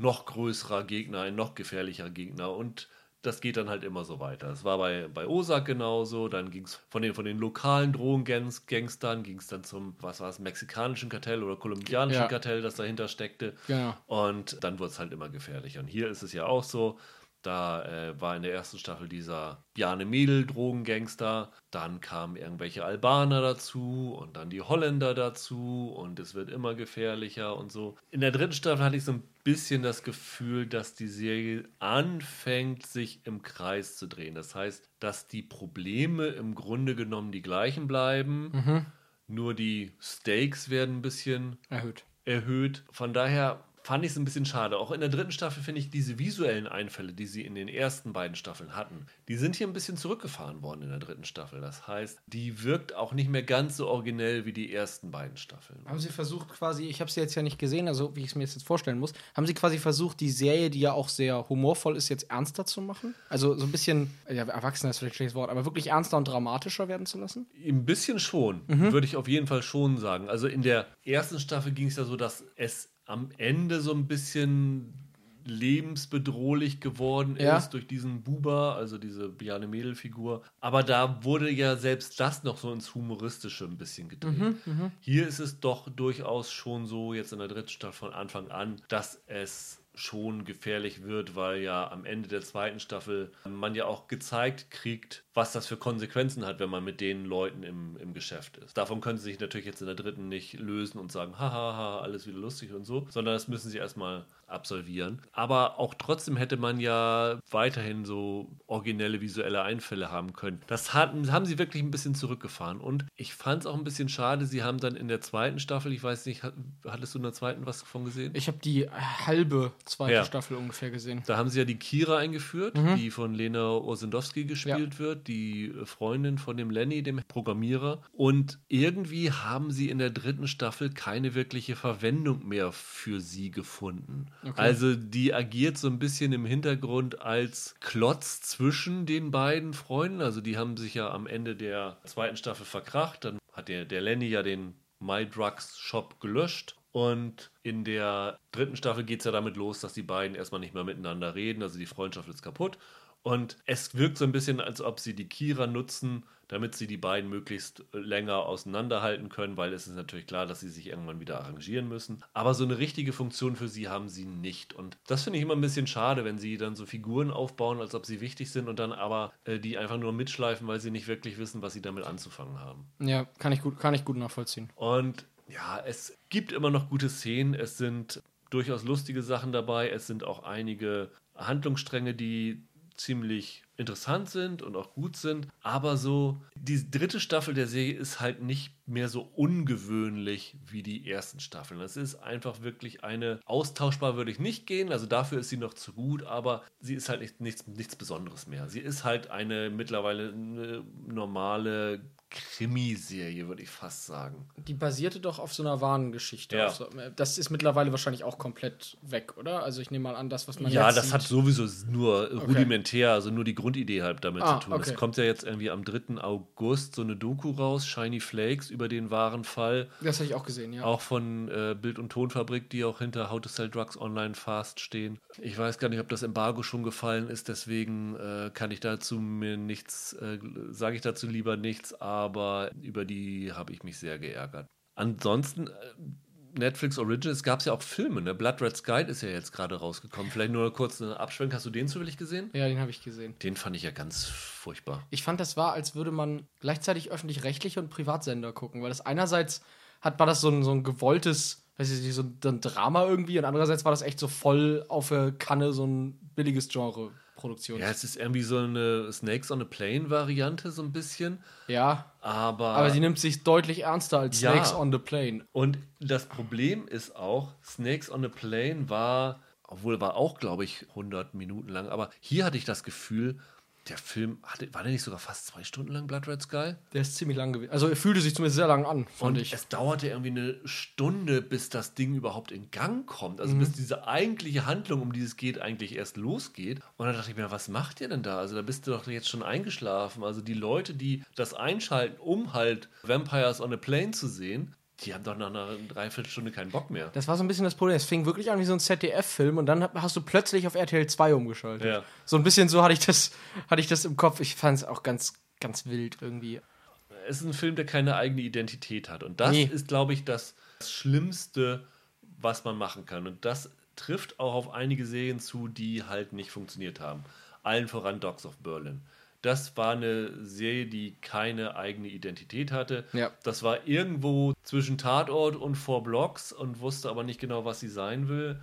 noch größerer Gegner, ein noch gefährlicher Gegner und das geht dann halt immer so weiter. Es war bei, bei Osak genauso, dann ging es von den, von den lokalen Drogengangstern, ging es dann zum, was war es, mexikanischen Kartell oder kolumbianischen Ja. Kartell, das dahinter steckte. Genau. Und dann wurde es halt immer gefährlicher. Und hier ist es ja auch so. Da äh, war in der ersten Staffel dieser Bjarne Mädel Drogengangster, dann kamen irgendwelche Albaner dazu und dann die Holländer dazu und es wird immer gefährlicher und so. In der dritten Staffel hatte ich so ein bisschen das Gefühl, dass die Serie anfängt, sich im Kreis zu drehen. Das heißt, dass die Probleme im Grunde genommen die gleichen bleiben, nur die Stakes werden ein bisschen Erhöht. erhöht. Von daher fand ich es ein bisschen schade. Auch in der dritten Staffel finde ich diese visuellen Einfälle, die sie in den ersten beiden Staffeln hatten, die sind hier ein bisschen zurückgefahren worden in der dritten Staffel. Das heißt, die wirkt auch nicht mehr ganz so originell wie die ersten beiden Staffeln. Haben sie versucht quasi, ich habe sie jetzt ja nicht gesehen, also wie ich es mir jetzt vorstellen muss, haben sie quasi versucht, die Serie, die ja auch sehr humorvoll ist, jetzt ernster zu machen? Also so ein bisschen, ja, erwachsener ist vielleicht ein schlechtes Wort, aber wirklich ernster und dramatischer werden zu lassen? Ein bisschen schon, würde ich auf jeden Fall schon sagen. Also in der ersten Staffel ging es ja so, dass es am Ende so ein bisschen lebensbedrohlich geworden Ja. ist durch diesen Buba, also diese Biane Mädel-Figur. Aber da wurde ja selbst das noch so ins Humoristische ein bisschen gedreht. Hier ist es doch durchaus schon so, jetzt in der dritten Staffel von Anfang an, dass es schon gefährlich wird, weil ja am Ende der zweiten Staffel man ja auch gezeigt kriegt, was das für Konsequenzen hat, wenn man mit den Leuten im, im Geschäft ist. Davon können sie sich natürlich jetzt in der dritten nicht lösen und sagen, hahaha, alles wieder lustig und so, sondern das müssen sie erstmal absolvieren. Aber auch trotzdem hätte man ja weiterhin so originelle visuelle Einfälle haben können. Das hatten, haben sie wirklich ein bisschen zurückgefahren und ich fand es auch ein bisschen schade, sie haben dann in der zweiten Staffel, ich weiß nicht, hat- hattest du in der zweiten was davon gesehen? Ich habe die halbe zweite Ja. Staffel ungefähr gesehen. Da haben sie ja die Kira eingeführt, die von Lena Orsendowski gespielt wird, die äh, Freundin von dem Lenny, dem Programmierer. Und irgendwie haben sie in der dritten Staffel keine wirkliche Verwendung mehr für sie gefunden. Also die agiert so ein bisschen im Hintergrund als Klotz zwischen den beiden Freunden. Also die haben sich ja am Ende der zweiten Staffel verkracht. Dann hat der, der Lenny ja den My Drugs Shop gelöscht. Und in der dritten Staffel geht es ja damit los, dass die beiden erstmal nicht mehr miteinander reden. Also die Freundschaft ist kaputt. Und es wirkt so ein bisschen, als ob sie die Kira nutzen, damit sie die beiden möglichst äh, länger auseinanderhalten können, weil es ist natürlich klar, dass sie sich irgendwann wieder arrangieren müssen. Aber so eine richtige Funktion für sie haben sie nicht. Und das finde ich immer ein bisschen schade, wenn sie dann so Figuren aufbauen, als ob sie wichtig sind und dann aber äh, die einfach nur mitschleifen, weil sie nicht wirklich wissen, was sie damit anzufangen haben. Ja, kann ich gut, kann ich gut nachvollziehen. Und ja, es gibt immer noch gute Szenen. Es sind durchaus lustige Sachen dabei. Es sind auch einige Handlungsstränge, die ziemlich interessant sind und auch gut sind. Aber so, die dritte Staffel der Serie ist halt nicht mehr so ungewöhnlich wie die ersten Staffeln. Es ist einfach wirklich eine, austauschbar würde ich nicht gehen, also dafür ist sie noch zu gut, aber sie ist halt nicht, nichts, nichts Besonderes mehr. Sie ist halt eine mittlerweile eine normale Krimiserie, würde ich fast sagen. Die basierte doch auf so einer wahren Geschichte. Ja. So, das ist mittlerweile wahrscheinlich auch komplett weg, oder? Also ich nehme mal an, das, was man Ja, jetzt das sieht. hat sowieso nur rudimentär, also nur die Grundidee halt damit Ah, zu tun. okay. Es kommt ja jetzt irgendwie am 3. August so eine Doku raus, Shiny Flakes, über den wahren Fall. Das habe ich auch gesehen, ja. Auch von äh, Bild- und Tonfabrik, die auch hinter How to Sell Drugs Online Fast stehen. Ich weiß gar nicht, ob das Embargo schon gefallen ist, deswegen äh, kann ich dazu mir nichts, äh, sage ich dazu lieber nichts, aber über die habe ich mich sehr geärgert. Ansonsten äh, Netflix Originals gab es ja auch Filme. Ne? Blood Red Sky ist ja jetzt gerade rausgekommen. Vielleicht nur kurz eine Abschwenk. Hast du den zufällig gesehen? Ja, den habe ich gesehen. Den fand ich ja ganz furchtbar. Ich fand, das war, als würde man gleichzeitig öffentlich-rechtliche und Privatsender gucken, weil das einerseits hat, war das so ein, so ein gewolltes, weiß ich nicht, so ein Drama irgendwie und andererseits war das echt so voll auf der Kanne so ein billiges Genre. Produktion. Ja, es ist irgendwie so eine Snakes on a Plane Variante, so ein bisschen. Ja. Aber. Aber sie nimmt sich deutlich ernster als Ja. Snakes on the Plane. Und das Problem ist auch, Snakes on a Plane war, obwohl war auch, glaube ich, 100 Minuten lang, aber hier hatte ich das Gefühl, der Film, hatte, war der nicht sogar fast zwei Stunden lang, Blood Red Sky? Der ist ziemlich lang gewesen. Also er fühlte sich zumindest sehr lang an, fand Und ich. es dauerte irgendwie eine Stunde, bis das Ding überhaupt in Gang kommt. Also Mhm. bis diese eigentliche Handlung, um die es geht, eigentlich erst losgeht. Und dann dachte ich mir, was macht ihr denn da? Also da bist du doch jetzt schon eingeschlafen. Also die Leute, die das einschalten, um halt Vampires on a Plane zu sehen, die haben doch nach einer Dreiviertelstunde keinen Bock mehr. Das war so ein bisschen das Problem. Es fing wirklich an wie so ein ZDF-Film und dann hast du plötzlich auf RTL 2 umgeschaltet. Ja. So ein bisschen so hatte ich das, hatte ich das im Kopf. Ich fand es auch ganz, ganz wild irgendwie. Es ist ein Film, der keine eigene Identität hat. Und das Nee. ist, glaube ich, das Schlimmste, was man machen kann. Und das trifft auch auf einige Serien zu, die halt nicht funktioniert haben. Allen voran Dogs of Berlin. Das war eine Serie, die keine eigene Identität hatte. Ja. Das war irgendwo zwischen Tatort und Four Blocks und wusste aber nicht genau, was sie sein will.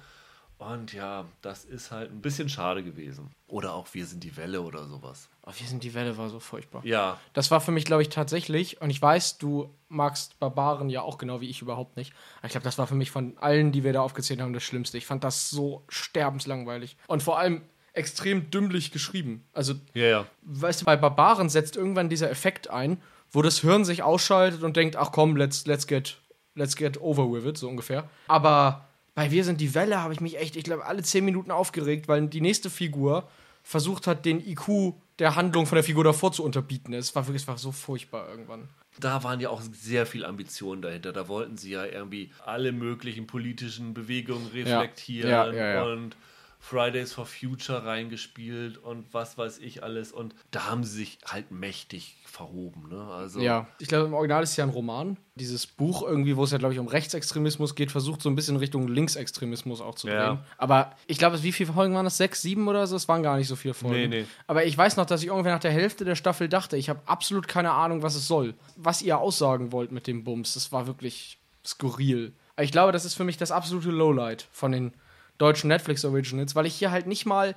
Und ja, das ist halt ein bisschen schade gewesen. Oder auch Wir sind die Welle oder sowas. Oh, wir sind die Welle war so furchtbar. Ja, Das war für mich, glaube ich, tatsächlich, und ich weiß, du magst Barbaren ja auch genau wie ich überhaupt nicht. Aber ich glaube, das war für mich von allen, die wir da aufgezählt haben, das Schlimmste. Ich fand das so sterbenslangweilig. Und vor allem extrem dümmlich geschrieben. Also, ja, ja. weißt du, bei Barbaren setzt irgendwann dieser Effekt ein, wo das Hirn sich ausschaltet und denkt, ach komm, let's, let's, get, let's get over with it, so ungefähr. Aber bei Wir sind die Welle habe ich mich echt, ich glaube, alle zehn Minuten aufgeregt, weil die nächste Figur versucht hat, den IQ der Handlung von der Figur davor zu unterbieten. Es war wirklich es war so furchtbar irgendwann. da waren ja auch sehr viel Ambitionen dahinter. Da wollten sie ja irgendwie alle möglichen politischen Bewegungen reflektieren Ja, ja, ja. und Fridays for Future reingespielt und was weiß ich alles. Und da haben sie sich halt mächtig verhoben. Ne? Also, Ja, ich glaube, im Original ist es ja ein Roman. Dieses Buch irgendwie, wo es ja, glaube ich, um Rechtsextremismus geht, versucht so ein bisschen Richtung Linksextremismus auch zu drehen. Ja. Aber ich glaube, wie viele Folgen waren das? Sechs, sieben oder so? Es waren gar nicht so viele Folgen. Nee, nee. Aber ich weiß noch, dass ich ungefähr nach der Hälfte der Staffel dachte, ich habe absolut keine Ahnung, was es soll. Was ihr aussagen wollt mit dem Bums. Das war wirklich skurril. Ich glaube, das ist für mich das absolute Lowlight von den deutschen Netflix-Originals, weil ich hier halt nicht mal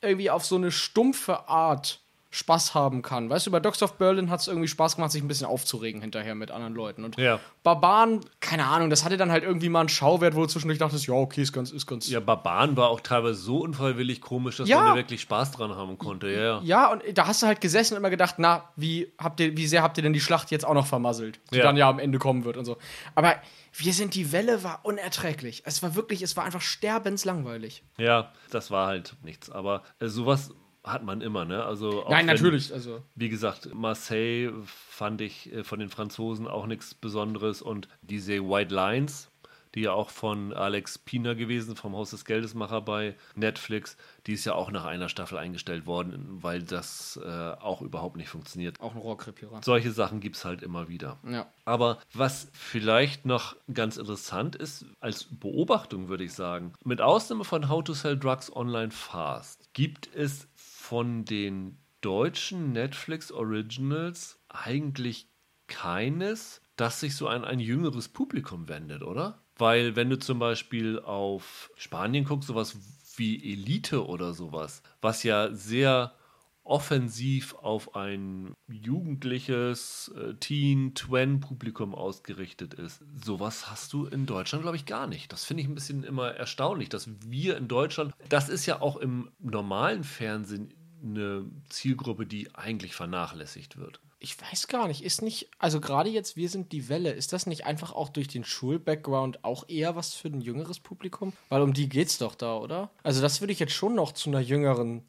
irgendwie auf so eine stumpfe Art Spaß haben kann. Weißt du, bei Dogs of Berlin hat es irgendwie Spaß gemacht, sich ein bisschen aufzuregen hinterher mit anderen Leuten. Und Ja. Barbaren, keine Ahnung, das hatte dann halt irgendwie mal einen Schauwert, wo du zwischendurch dachtest, ja, okay, ist ganz, ist ganz. Ja, Barbaren war auch teilweise so unfreiwillig komisch, dass Ja. man da wirklich Spaß dran haben konnte. Ja, ja. Ja, und da hast du halt gesessen und immer gedacht, na, wie habt ihr, wie sehr habt ihr denn die Schlacht jetzt auch noch vermasselt, die Ja. dann ja am Ende kommen wird und so. Aber wir sind die Welle war unerträglich. Es war wirklich, es war einfach sterbenslangweilig. Ja, das war halt nichts. Aber äh, sowas hat man immer, ne? Also auch Nein, wenn- natürlich, also Wie gesagt, Marseille fand ich äh, von den Franzosen auch nichts Besonderes und diese White Lines, die ja auch von Alex Pina gewesen, vom Haus des Geldesmacher bei Netflix, die ist ja auch nach einer Staffel eingestellt worden, weil das äh, auch überhaupt nicht funktioniert. auch ein Rohrkrepierer. Solche Sachen gibt es halt immer wieder. Ja. Aber was vielleicht noch ganz interessant ist, als Beobachtung würde ich sagen, mit Ausnahme von How to Sell Drugs Online Fast, gibt es von den deutschen Netflix Originals eigentlich keines, das sich so an ein jüngeres Publikum wendet, oder? Weil wenn du zum Beispiel auf Spanien guckst, sowas wie Elite oder sowas, was ja sehr offensiv auf ein jugendliches äh, Teen-Twen-Publikum ausgerichtet ist. Sowas hast du in Deutschland, glaube ich, gar nicht. Das finde ich ein bisschen immer erstaunlich, dass wir in Deutschland, das ist ja auch im normalen Fernsehen eine Zielgruppe, die eigentlich vernachlässigt wird. Ich weiß gar nicht, ist nicht, also gerade jetzt, wir sind die Welle, ist das nicht einfach auch durch den Schulbackground auch eher was für ein jüngeres Publikum? Weil um die geht's doch da, oder? Also das würde ich jetzt schon noch zu einer jüngeren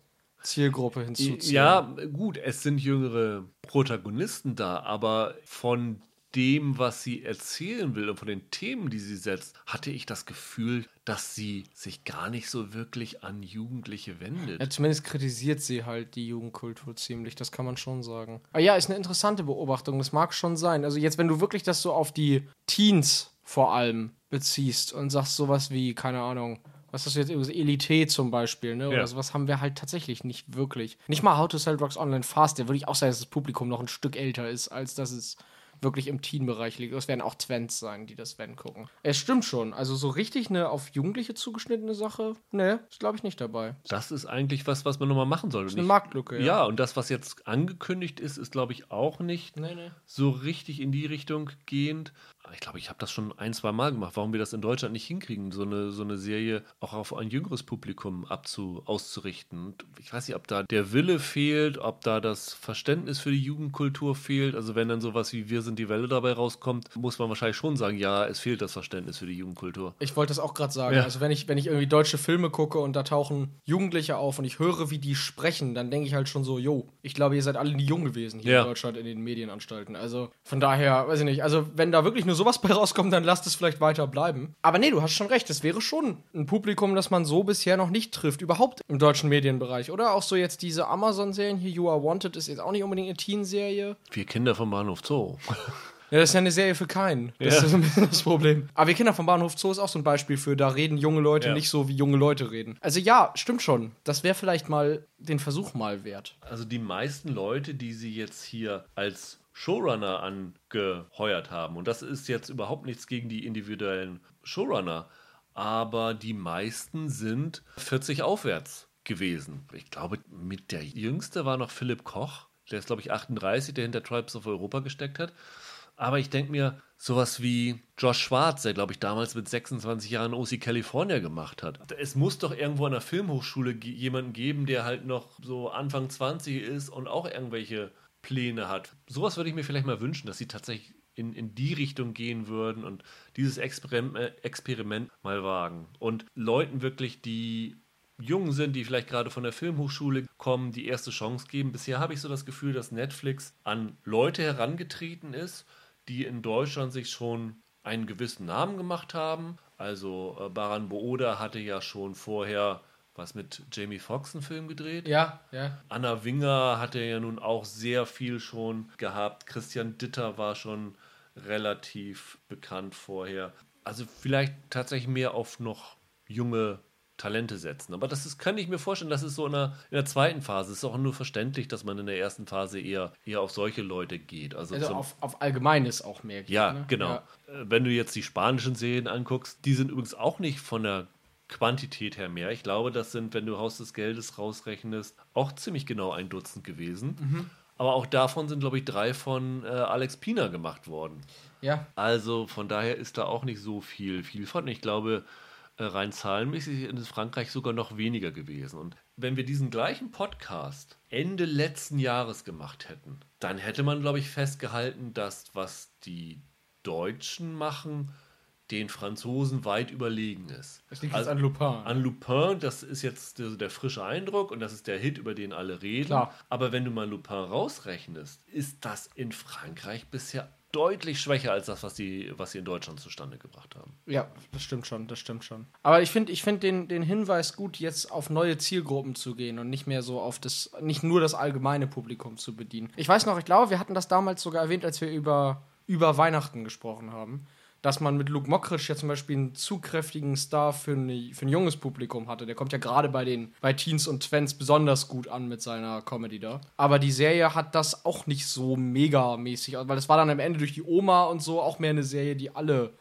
Zielgruppe hinzuziehen. Ja, gut, es sind jüngere Protagonisten da, aber von dem, was sie erzählen will und von den Themen, die sie setzt, hatte ich das Gefühl, dass sie sich gar nicht so wirklich an Jugendliche wendet. Ja, zumindest kritisiert sie halt die Jugendkultur ziemlich, das kann man schon sagen. Aber ja, ist eine interessante Beobachtung, das mag schon sein. Also jetzt, wenn du wirklich das so auf die Teens vor allem beziehst und sagst sowas wie, keine Ahnung, was hast du jetzt, Elite zum Beispiel, ne? Oder Ja. sowas haben wir halt tatsächlich nicht wirklich. Nicht mal How to Sell Drugs Online Fast, der würde ich auch sagen, dass das Publikum noch ein Stück älter ist, als dass es wirklich im Teen-Bereich liegt. Es werden auch Twents sein, die das werden gucken. Es stimmt schon. Also so richtig eine auf Jugendliche zugeschnittene Sache, ne, ist glaube ich nicht dabei. Das ist eigentlich was, was man nochmal machen sollte. ist eine Marktlücke, ja. ja. und das, was jetzt angekündigt ist, ist, glaube ich, auch nicht Nee, nee. so richtig in die Richtung gehend. Ich glaube, ich habe das schon ein, zwei Mal gemacht, warum wir das in Deutschland nicht hinkriegen, so eine, so eine Serie auch auf ein jüngeres Publikum abzu, auszurichten. Und ich weiß nicht, ob da der Wille fehlt, ob da das Verständnis für die Jugendkultur fehlt. Also wenn dann sowas wie Wir sind die Welle dabei rauskommt, muss man wahrscheinlich schon sagen, ja, es fehlt das Verständnis für die Jugendkultur. Ich wollte das auch gerade sagen. Ja. Also wenn ich, wenn ich irgendwie deutsche Filme gucke und da tauchen Jugendliche auf und ich höre, wie die sprechen, dann denke ich halt schon so, jo, ich glaube, ihr seid alle nie jung gewesen hier Ja. in Deutschland in den Medienanstalten. Also von daher, weiß ich nicht. Also wenn da wirklich nur sowas bei rauskommt, dann lasst es vielleicht weiter bleiben. Aber nee, du hast schon recht. Es wäre schon ein Publikum, das man so bisher noch nicht trifft. Überhaupt im deutschen Medienbereich. Oder auch so jetzt diese Amazon-Serien hier, You Are Wanted, ist jetzt auch nicht unbedingt eine Teen-Serie. Wir Kinder vom Bahnhof Zoo. Ja, das ist ja eine Serie für keinen. Das Ja. ist so ein bisschen das Problem. Aber wir Kinder vom Bahnhof Zoo ist auch so ein Beispiel für, da reden junge Leute Ja. nicht so, wie junge Leute reden. Also ja, stimmt schon. Das wäre vielleicht mal den Versuch mal wert. Also die meisten Leute, die sie jetzt hier als Showrunner angeheuert haben, und das ist jetzt überhaupt nichts gegen die individuellen Showrunner, aber die meisten sind 40 aufwärts gewesen. Ich glaube, mit der jüngste war noch Philipp Koch, der ist glaube ich 38, der hinter Tribes of Europa gesteckt hat. Aber ich denke mir, sowas wie Josh Schwartz, der, glaube ich, damals mit 26 Jahren OC California gemacht hat. Es muss doch irgendwo an der Filmhochschule jemanden geben, der halt noch so Anfang 20 ist und auch irgendwelche Pläne hat. Sowas würde ich mir vielleicht mal wünschen, dass sie tatsächlich in, in die Richtung gehen würden und dieses Experiment, äh, Experiment mal wagen. Und Leuten wirklich, die jung sind, die vielleicht gerade von der Filmhochschule kommen, die erste Chance geben. Bisher habe ich so das Gefühl, dass Netflix an Leute herangetreten ist, die in Deutschland sich schon einen gewissen Namen gemacht haben. Also äh, Baran Booda hatte ja schon vorher was mit Jamie Foxx einen Film gedreht. Ja, ja. Anna Winger hatte ja nun auch sehr viel schon gehabt. Christian Ditter war schon relativ bekannt vorher. Also vielleicht tatsächlich mehr auf noch junge Talente setzen. Aber das ist, kann ich mir vorstellen, das ist so in der, in der zweiten Phase. Es ist auch nur verständlich, dass man in der ersten Phase eher, eher auf solche Leute geht. Also, Also zum- auf, auf Allgemeines auch mehr. geht, ja, ne? genau. Ja. Äh, Wenn du jetzt die spanischen Serien anguckst, die sind übrigens auch nicht von der Quantität her mehr. Ich glaube, das sind, wenn du Haus des Geldes rausrechnest, auch ziemlich genau ein Dutzend gewesen. Mhm. Aber auch davon sind, glaube ich, drei von äh, Alex Pina gemacht worden. ja. Also von daher ist da auch nicht so viel Vielfalt. Und ich glaube, äh, rein zahlenmäßig ist Frankreich sogar noch weniger gewesen. Und wenn wir diesen gleichen Podcast Ende letzten Jahres gemacht hätten, dann hätte man, glaube ich, festgehalten, dass was die Deutschen machen, den Franzosen weit überlegen ist. Das liegt Also- jetzt an Lupin. An Lupin, das ist jetzt der, der frische Eindruck und das ist der Hit, über den alle reden. Klar. Aber wenn du mal Lupin rausrechnest, ist das in Frankreich bisher deutlich schwächer als das, was sie, was sie in Deutschland zustande gebracht haben. Ja, das stimmt schon, das stimmt schon. Aber ich finde ich find den, den Hinweis gut, jetzt auf neue Zielgruppen zu gehen und nicht mehr so auf das, nicht nur das allgemeine Publikum zu bedienen. Ich weiß noch, ich glaube, wir hatten das damals sogar erwähnt, als wir über, über Weihnachten gesprochen haben. Dass man mit Luke Mockridge ja zum Beispiel einen zu kräftigen Star für, eine, für ein junges Publikum hatte. Der kommt ja gerade bei den bei Teens und Twents besonders gut an mit seiner Comedy da. Aber die Serie hat das auch nicht so megamäßig, weil das war dann am Ende durch die Oma und so auch mehr eine Serie, die alle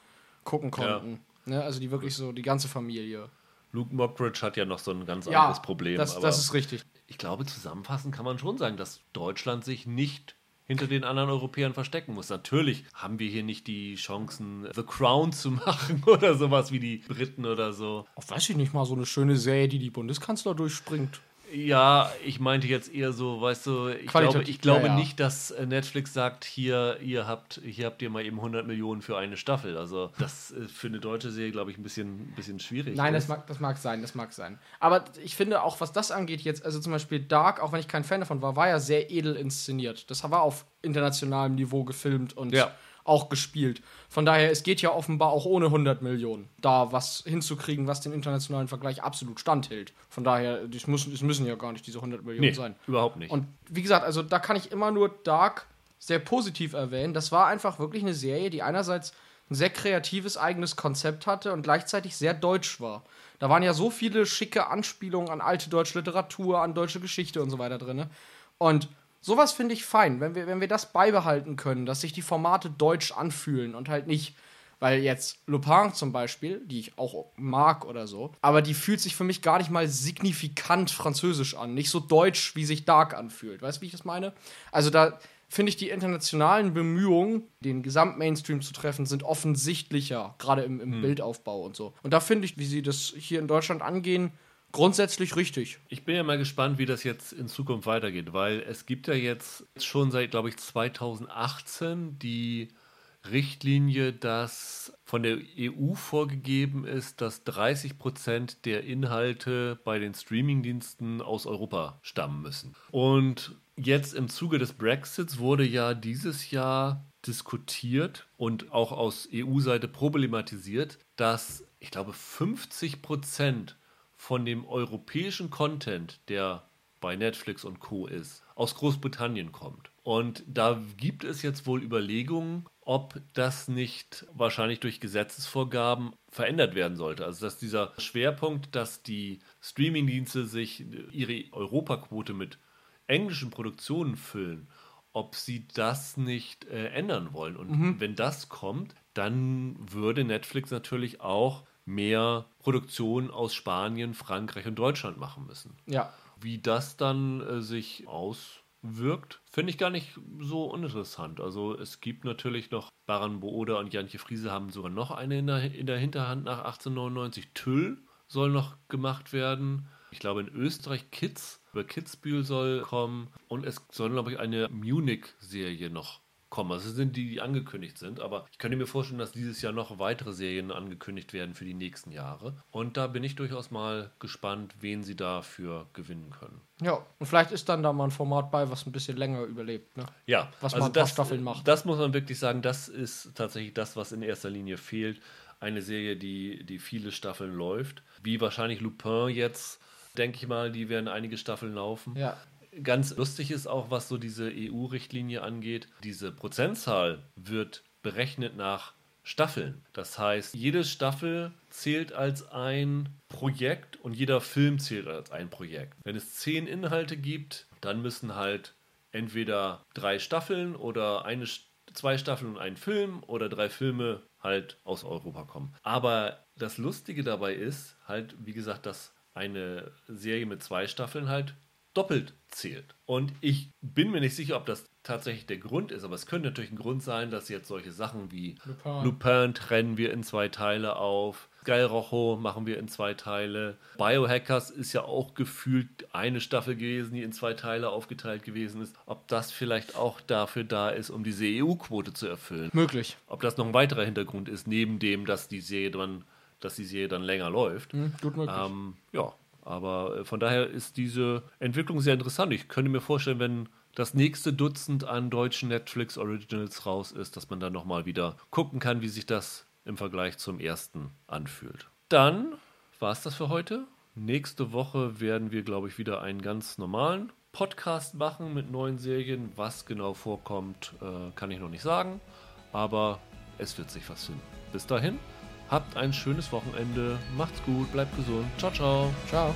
gucken konnten. Ne? Also die wirklich so, die ganze Familie. Luke Mockridge hat ja noch so ein ganz Ja, anderes Problem. Das, das ist richtig. ich glaube, zusammenfassend kann man schon sagen, dass Deutschland sich nicht hinter den anderen Europäern verstecken muss. Natürlich haben wir hier nicht die Chancen, The Crown zu machen oder sowas wie die Briten oder so. Auch weiß ich nicht mal, so eine schöne Serie, die die Bundeskanzler durchspringt. Ja, ich meinte jetzt eher so, weißt du, ich glaube, Qualitativ, ich glaube ja, ja. nicht, dass äh, Netflix sagt, hier, ihr habt, hier habt ihr mal eben 100 Millionen für eine Staffel. Also das äh, für eine deutsche Serie, glaube ich, ein bisschen, ein bisschen schwierig. Nein, das ist. mag, das mag sein, das mag sein. Aber ich finde auch, was das angeht jetzt, also zum Beispiel Dark, auch wenn ich kein Fan davon war, war ja sehr edel inszeniert. Das war auf internationalem Niveau gefilmt und Ja. auch gespielt. Von daher, es geht ja offenbar auch ohne 100 Millionen, da was hinzukriegen, was dem internationalen Vergleich absolut standhält. Von daher, es müssen, es müssen ja gar nicht diese 100 Millionen nee, sein. überhaupt nicht. Und wie gesagt, also da kann ich immer nur Dark sehr positiv erwähnen. Das war einfach wirklich eine Serie, die einerseits ein sehr kreatives eigenes Konzept hatte und gleichzeitig sehr deutsch war. Da waren ja so viele schicke Anspielungen an alte deutsche Literatur, an deutsche Geschichte und so weiter drin. Und sowas finde ich fein, wenn wir, wenn wir das beibehalten können, dass sich die Formate deutsch anfühlen und halt nicht weil jetzt Lupin zum Beispiel, die ich auch mag oder so, aber die fühlt sich für mich gar nicht mal signifikant französisch an. Nicht so deutsch, wie sich Dark anfühlt. Weißt du, wie ich das meine? Also da finde ich die internationalen Bemühungen, den Gesamtmainstream zu treffen, sind offensichtlicher, gerade im, im hm. Bildaufbau und so. Und da finde ich, wie sie das hier in Deutschland angehen, grundsätzlich richtig. Ich bin ja mal gespannt, wie das jetzt in Zukunft weitergeht, weil es gibt ja jetzt schon seit, glaube ich, 2018 die Richtlinie, dass von der EU vorgegeben ist, dass 30 Prozent der Inhalte bei den Streamingdiensten aus Europa stammen müssen. Und jetzt im Zuge des Brexits wurde ja dieses Jahr diskutiert und auch aus EU-Seite problematisiert, dass ich glaube 50 Prozent von dem europäischen Content, der bei Netflix und Co ist, aus Großbritannien kommt. Und da gibt es jetzt wohl Überlegungen, ob das nicht wahrscheinlich durch Gesetzesvorgaben verändert werden sollte. Also dass dieser Schwerpunkt, dass die Streamingdienste sich ihre Europaquote mit englischen Produktionen füllen, ob sie das nicht äh, ändern wollen. Und mhm. wenn das kommt, dann würde Netflix natürlich auch mehr Produktionen aus Spanien, Frankreich und Deutschland machen müssen. Ja. Wie das dann äh, sich aus wirkt, finde ich gar nicht so uninteressant. Also es gibt natürlich noch Baran Booda und Jantje Friese haben sogar noch eine in der, in der Hinterhand nach 1899. Tüll soll noch gemacht werden. Ich glaube in Österreich Kids, über Kitzbühel soll kommen und es soll, glaube ich, eine Munich-Serie noch kommen. Also sind die, die angekündigt sind, aber ich könnte mir vorstellen, dass dieses Jahr noch weitere Serien angekündigt werden für die nächsten Jahre. Und da bin ich durchaus mal gespannt, wen sie dafür gewinnen können. Ja, und vielleicht ist dann da mal ein Format bei, was ein bisschen länger überlebt. Ne? Ja, was also man das, Staffeln macht. Das muss man wirklich sagen, das ist tatsächlich das, was in erster Linie fehlt. Eine Serie, die, die viele Staffeln läuft. Wie wahrscheinlich Lupin jetzt denke ich mal, die werden einige Staffeln laufen. Ja. Ganz lustig ist auch, was so diese EU-Richtlinie angeht. Diese Prozentzahl wird berechnet nach Staffeln. Das heißt, jede Staffel zählt als ein Projekt und jeder Film zählt als ein Projekt. Wenn es zehn Inhalte gibt, dann müssen halt entweder drei Staffeln oder eine, zwei Staffeln und ein Film oder drei Filme halt aus Europa kommen. Aber das Lustige dabei ist halt, wie gesagt, dass eine Serie mit zwei Staffeln halt doppelt zählt. Und ich bin mir nicht sicher, ob das tatsächlich der Grund ist, aber es könnte natürlich ein Grund sein, dass jetzt solche Sachen wie Lupin, Lupin trennen wir in zwei Teile auf, Sky Rojo machen wir in zwei Teile. Biohackers ist ja auch gefühlt eine Staffel gewesen, die in zwei Teile aufgeteilt gewesen ist. Ob das vielleicht auch dafür da ist, um diese EU-Quote zu erfüllen. Möglich. Ob das noch ein weiterer Hintergrund ist, neben dem, dass die Serie dann, dass die Serie dann länger läuft. Mhm, gut möglich. Ähm, ja, aber äh, von daher ist diese Entwicklung sehr interessant. Ich könnte mir vorstellen, wenn das nächste Dutzend an deutschen Netflix Originals raus ist, dass man dann nochmal wieder gucken kann, wie sich das im Vergleich zum ersten anfühlt. Dann war es das für heute. Nächste Woche werden wir, glaube ich, wieder einen ganz normalen Podcast machen mit neuen Serien. Was genau vorkommt, äh, kann ich noch nicht sagen. Aber es wird sich was finden. Bis dahin Habt ein schönes Wochenende. Macht's gut, bleibt gesund. Ciao, ciao. Ciao.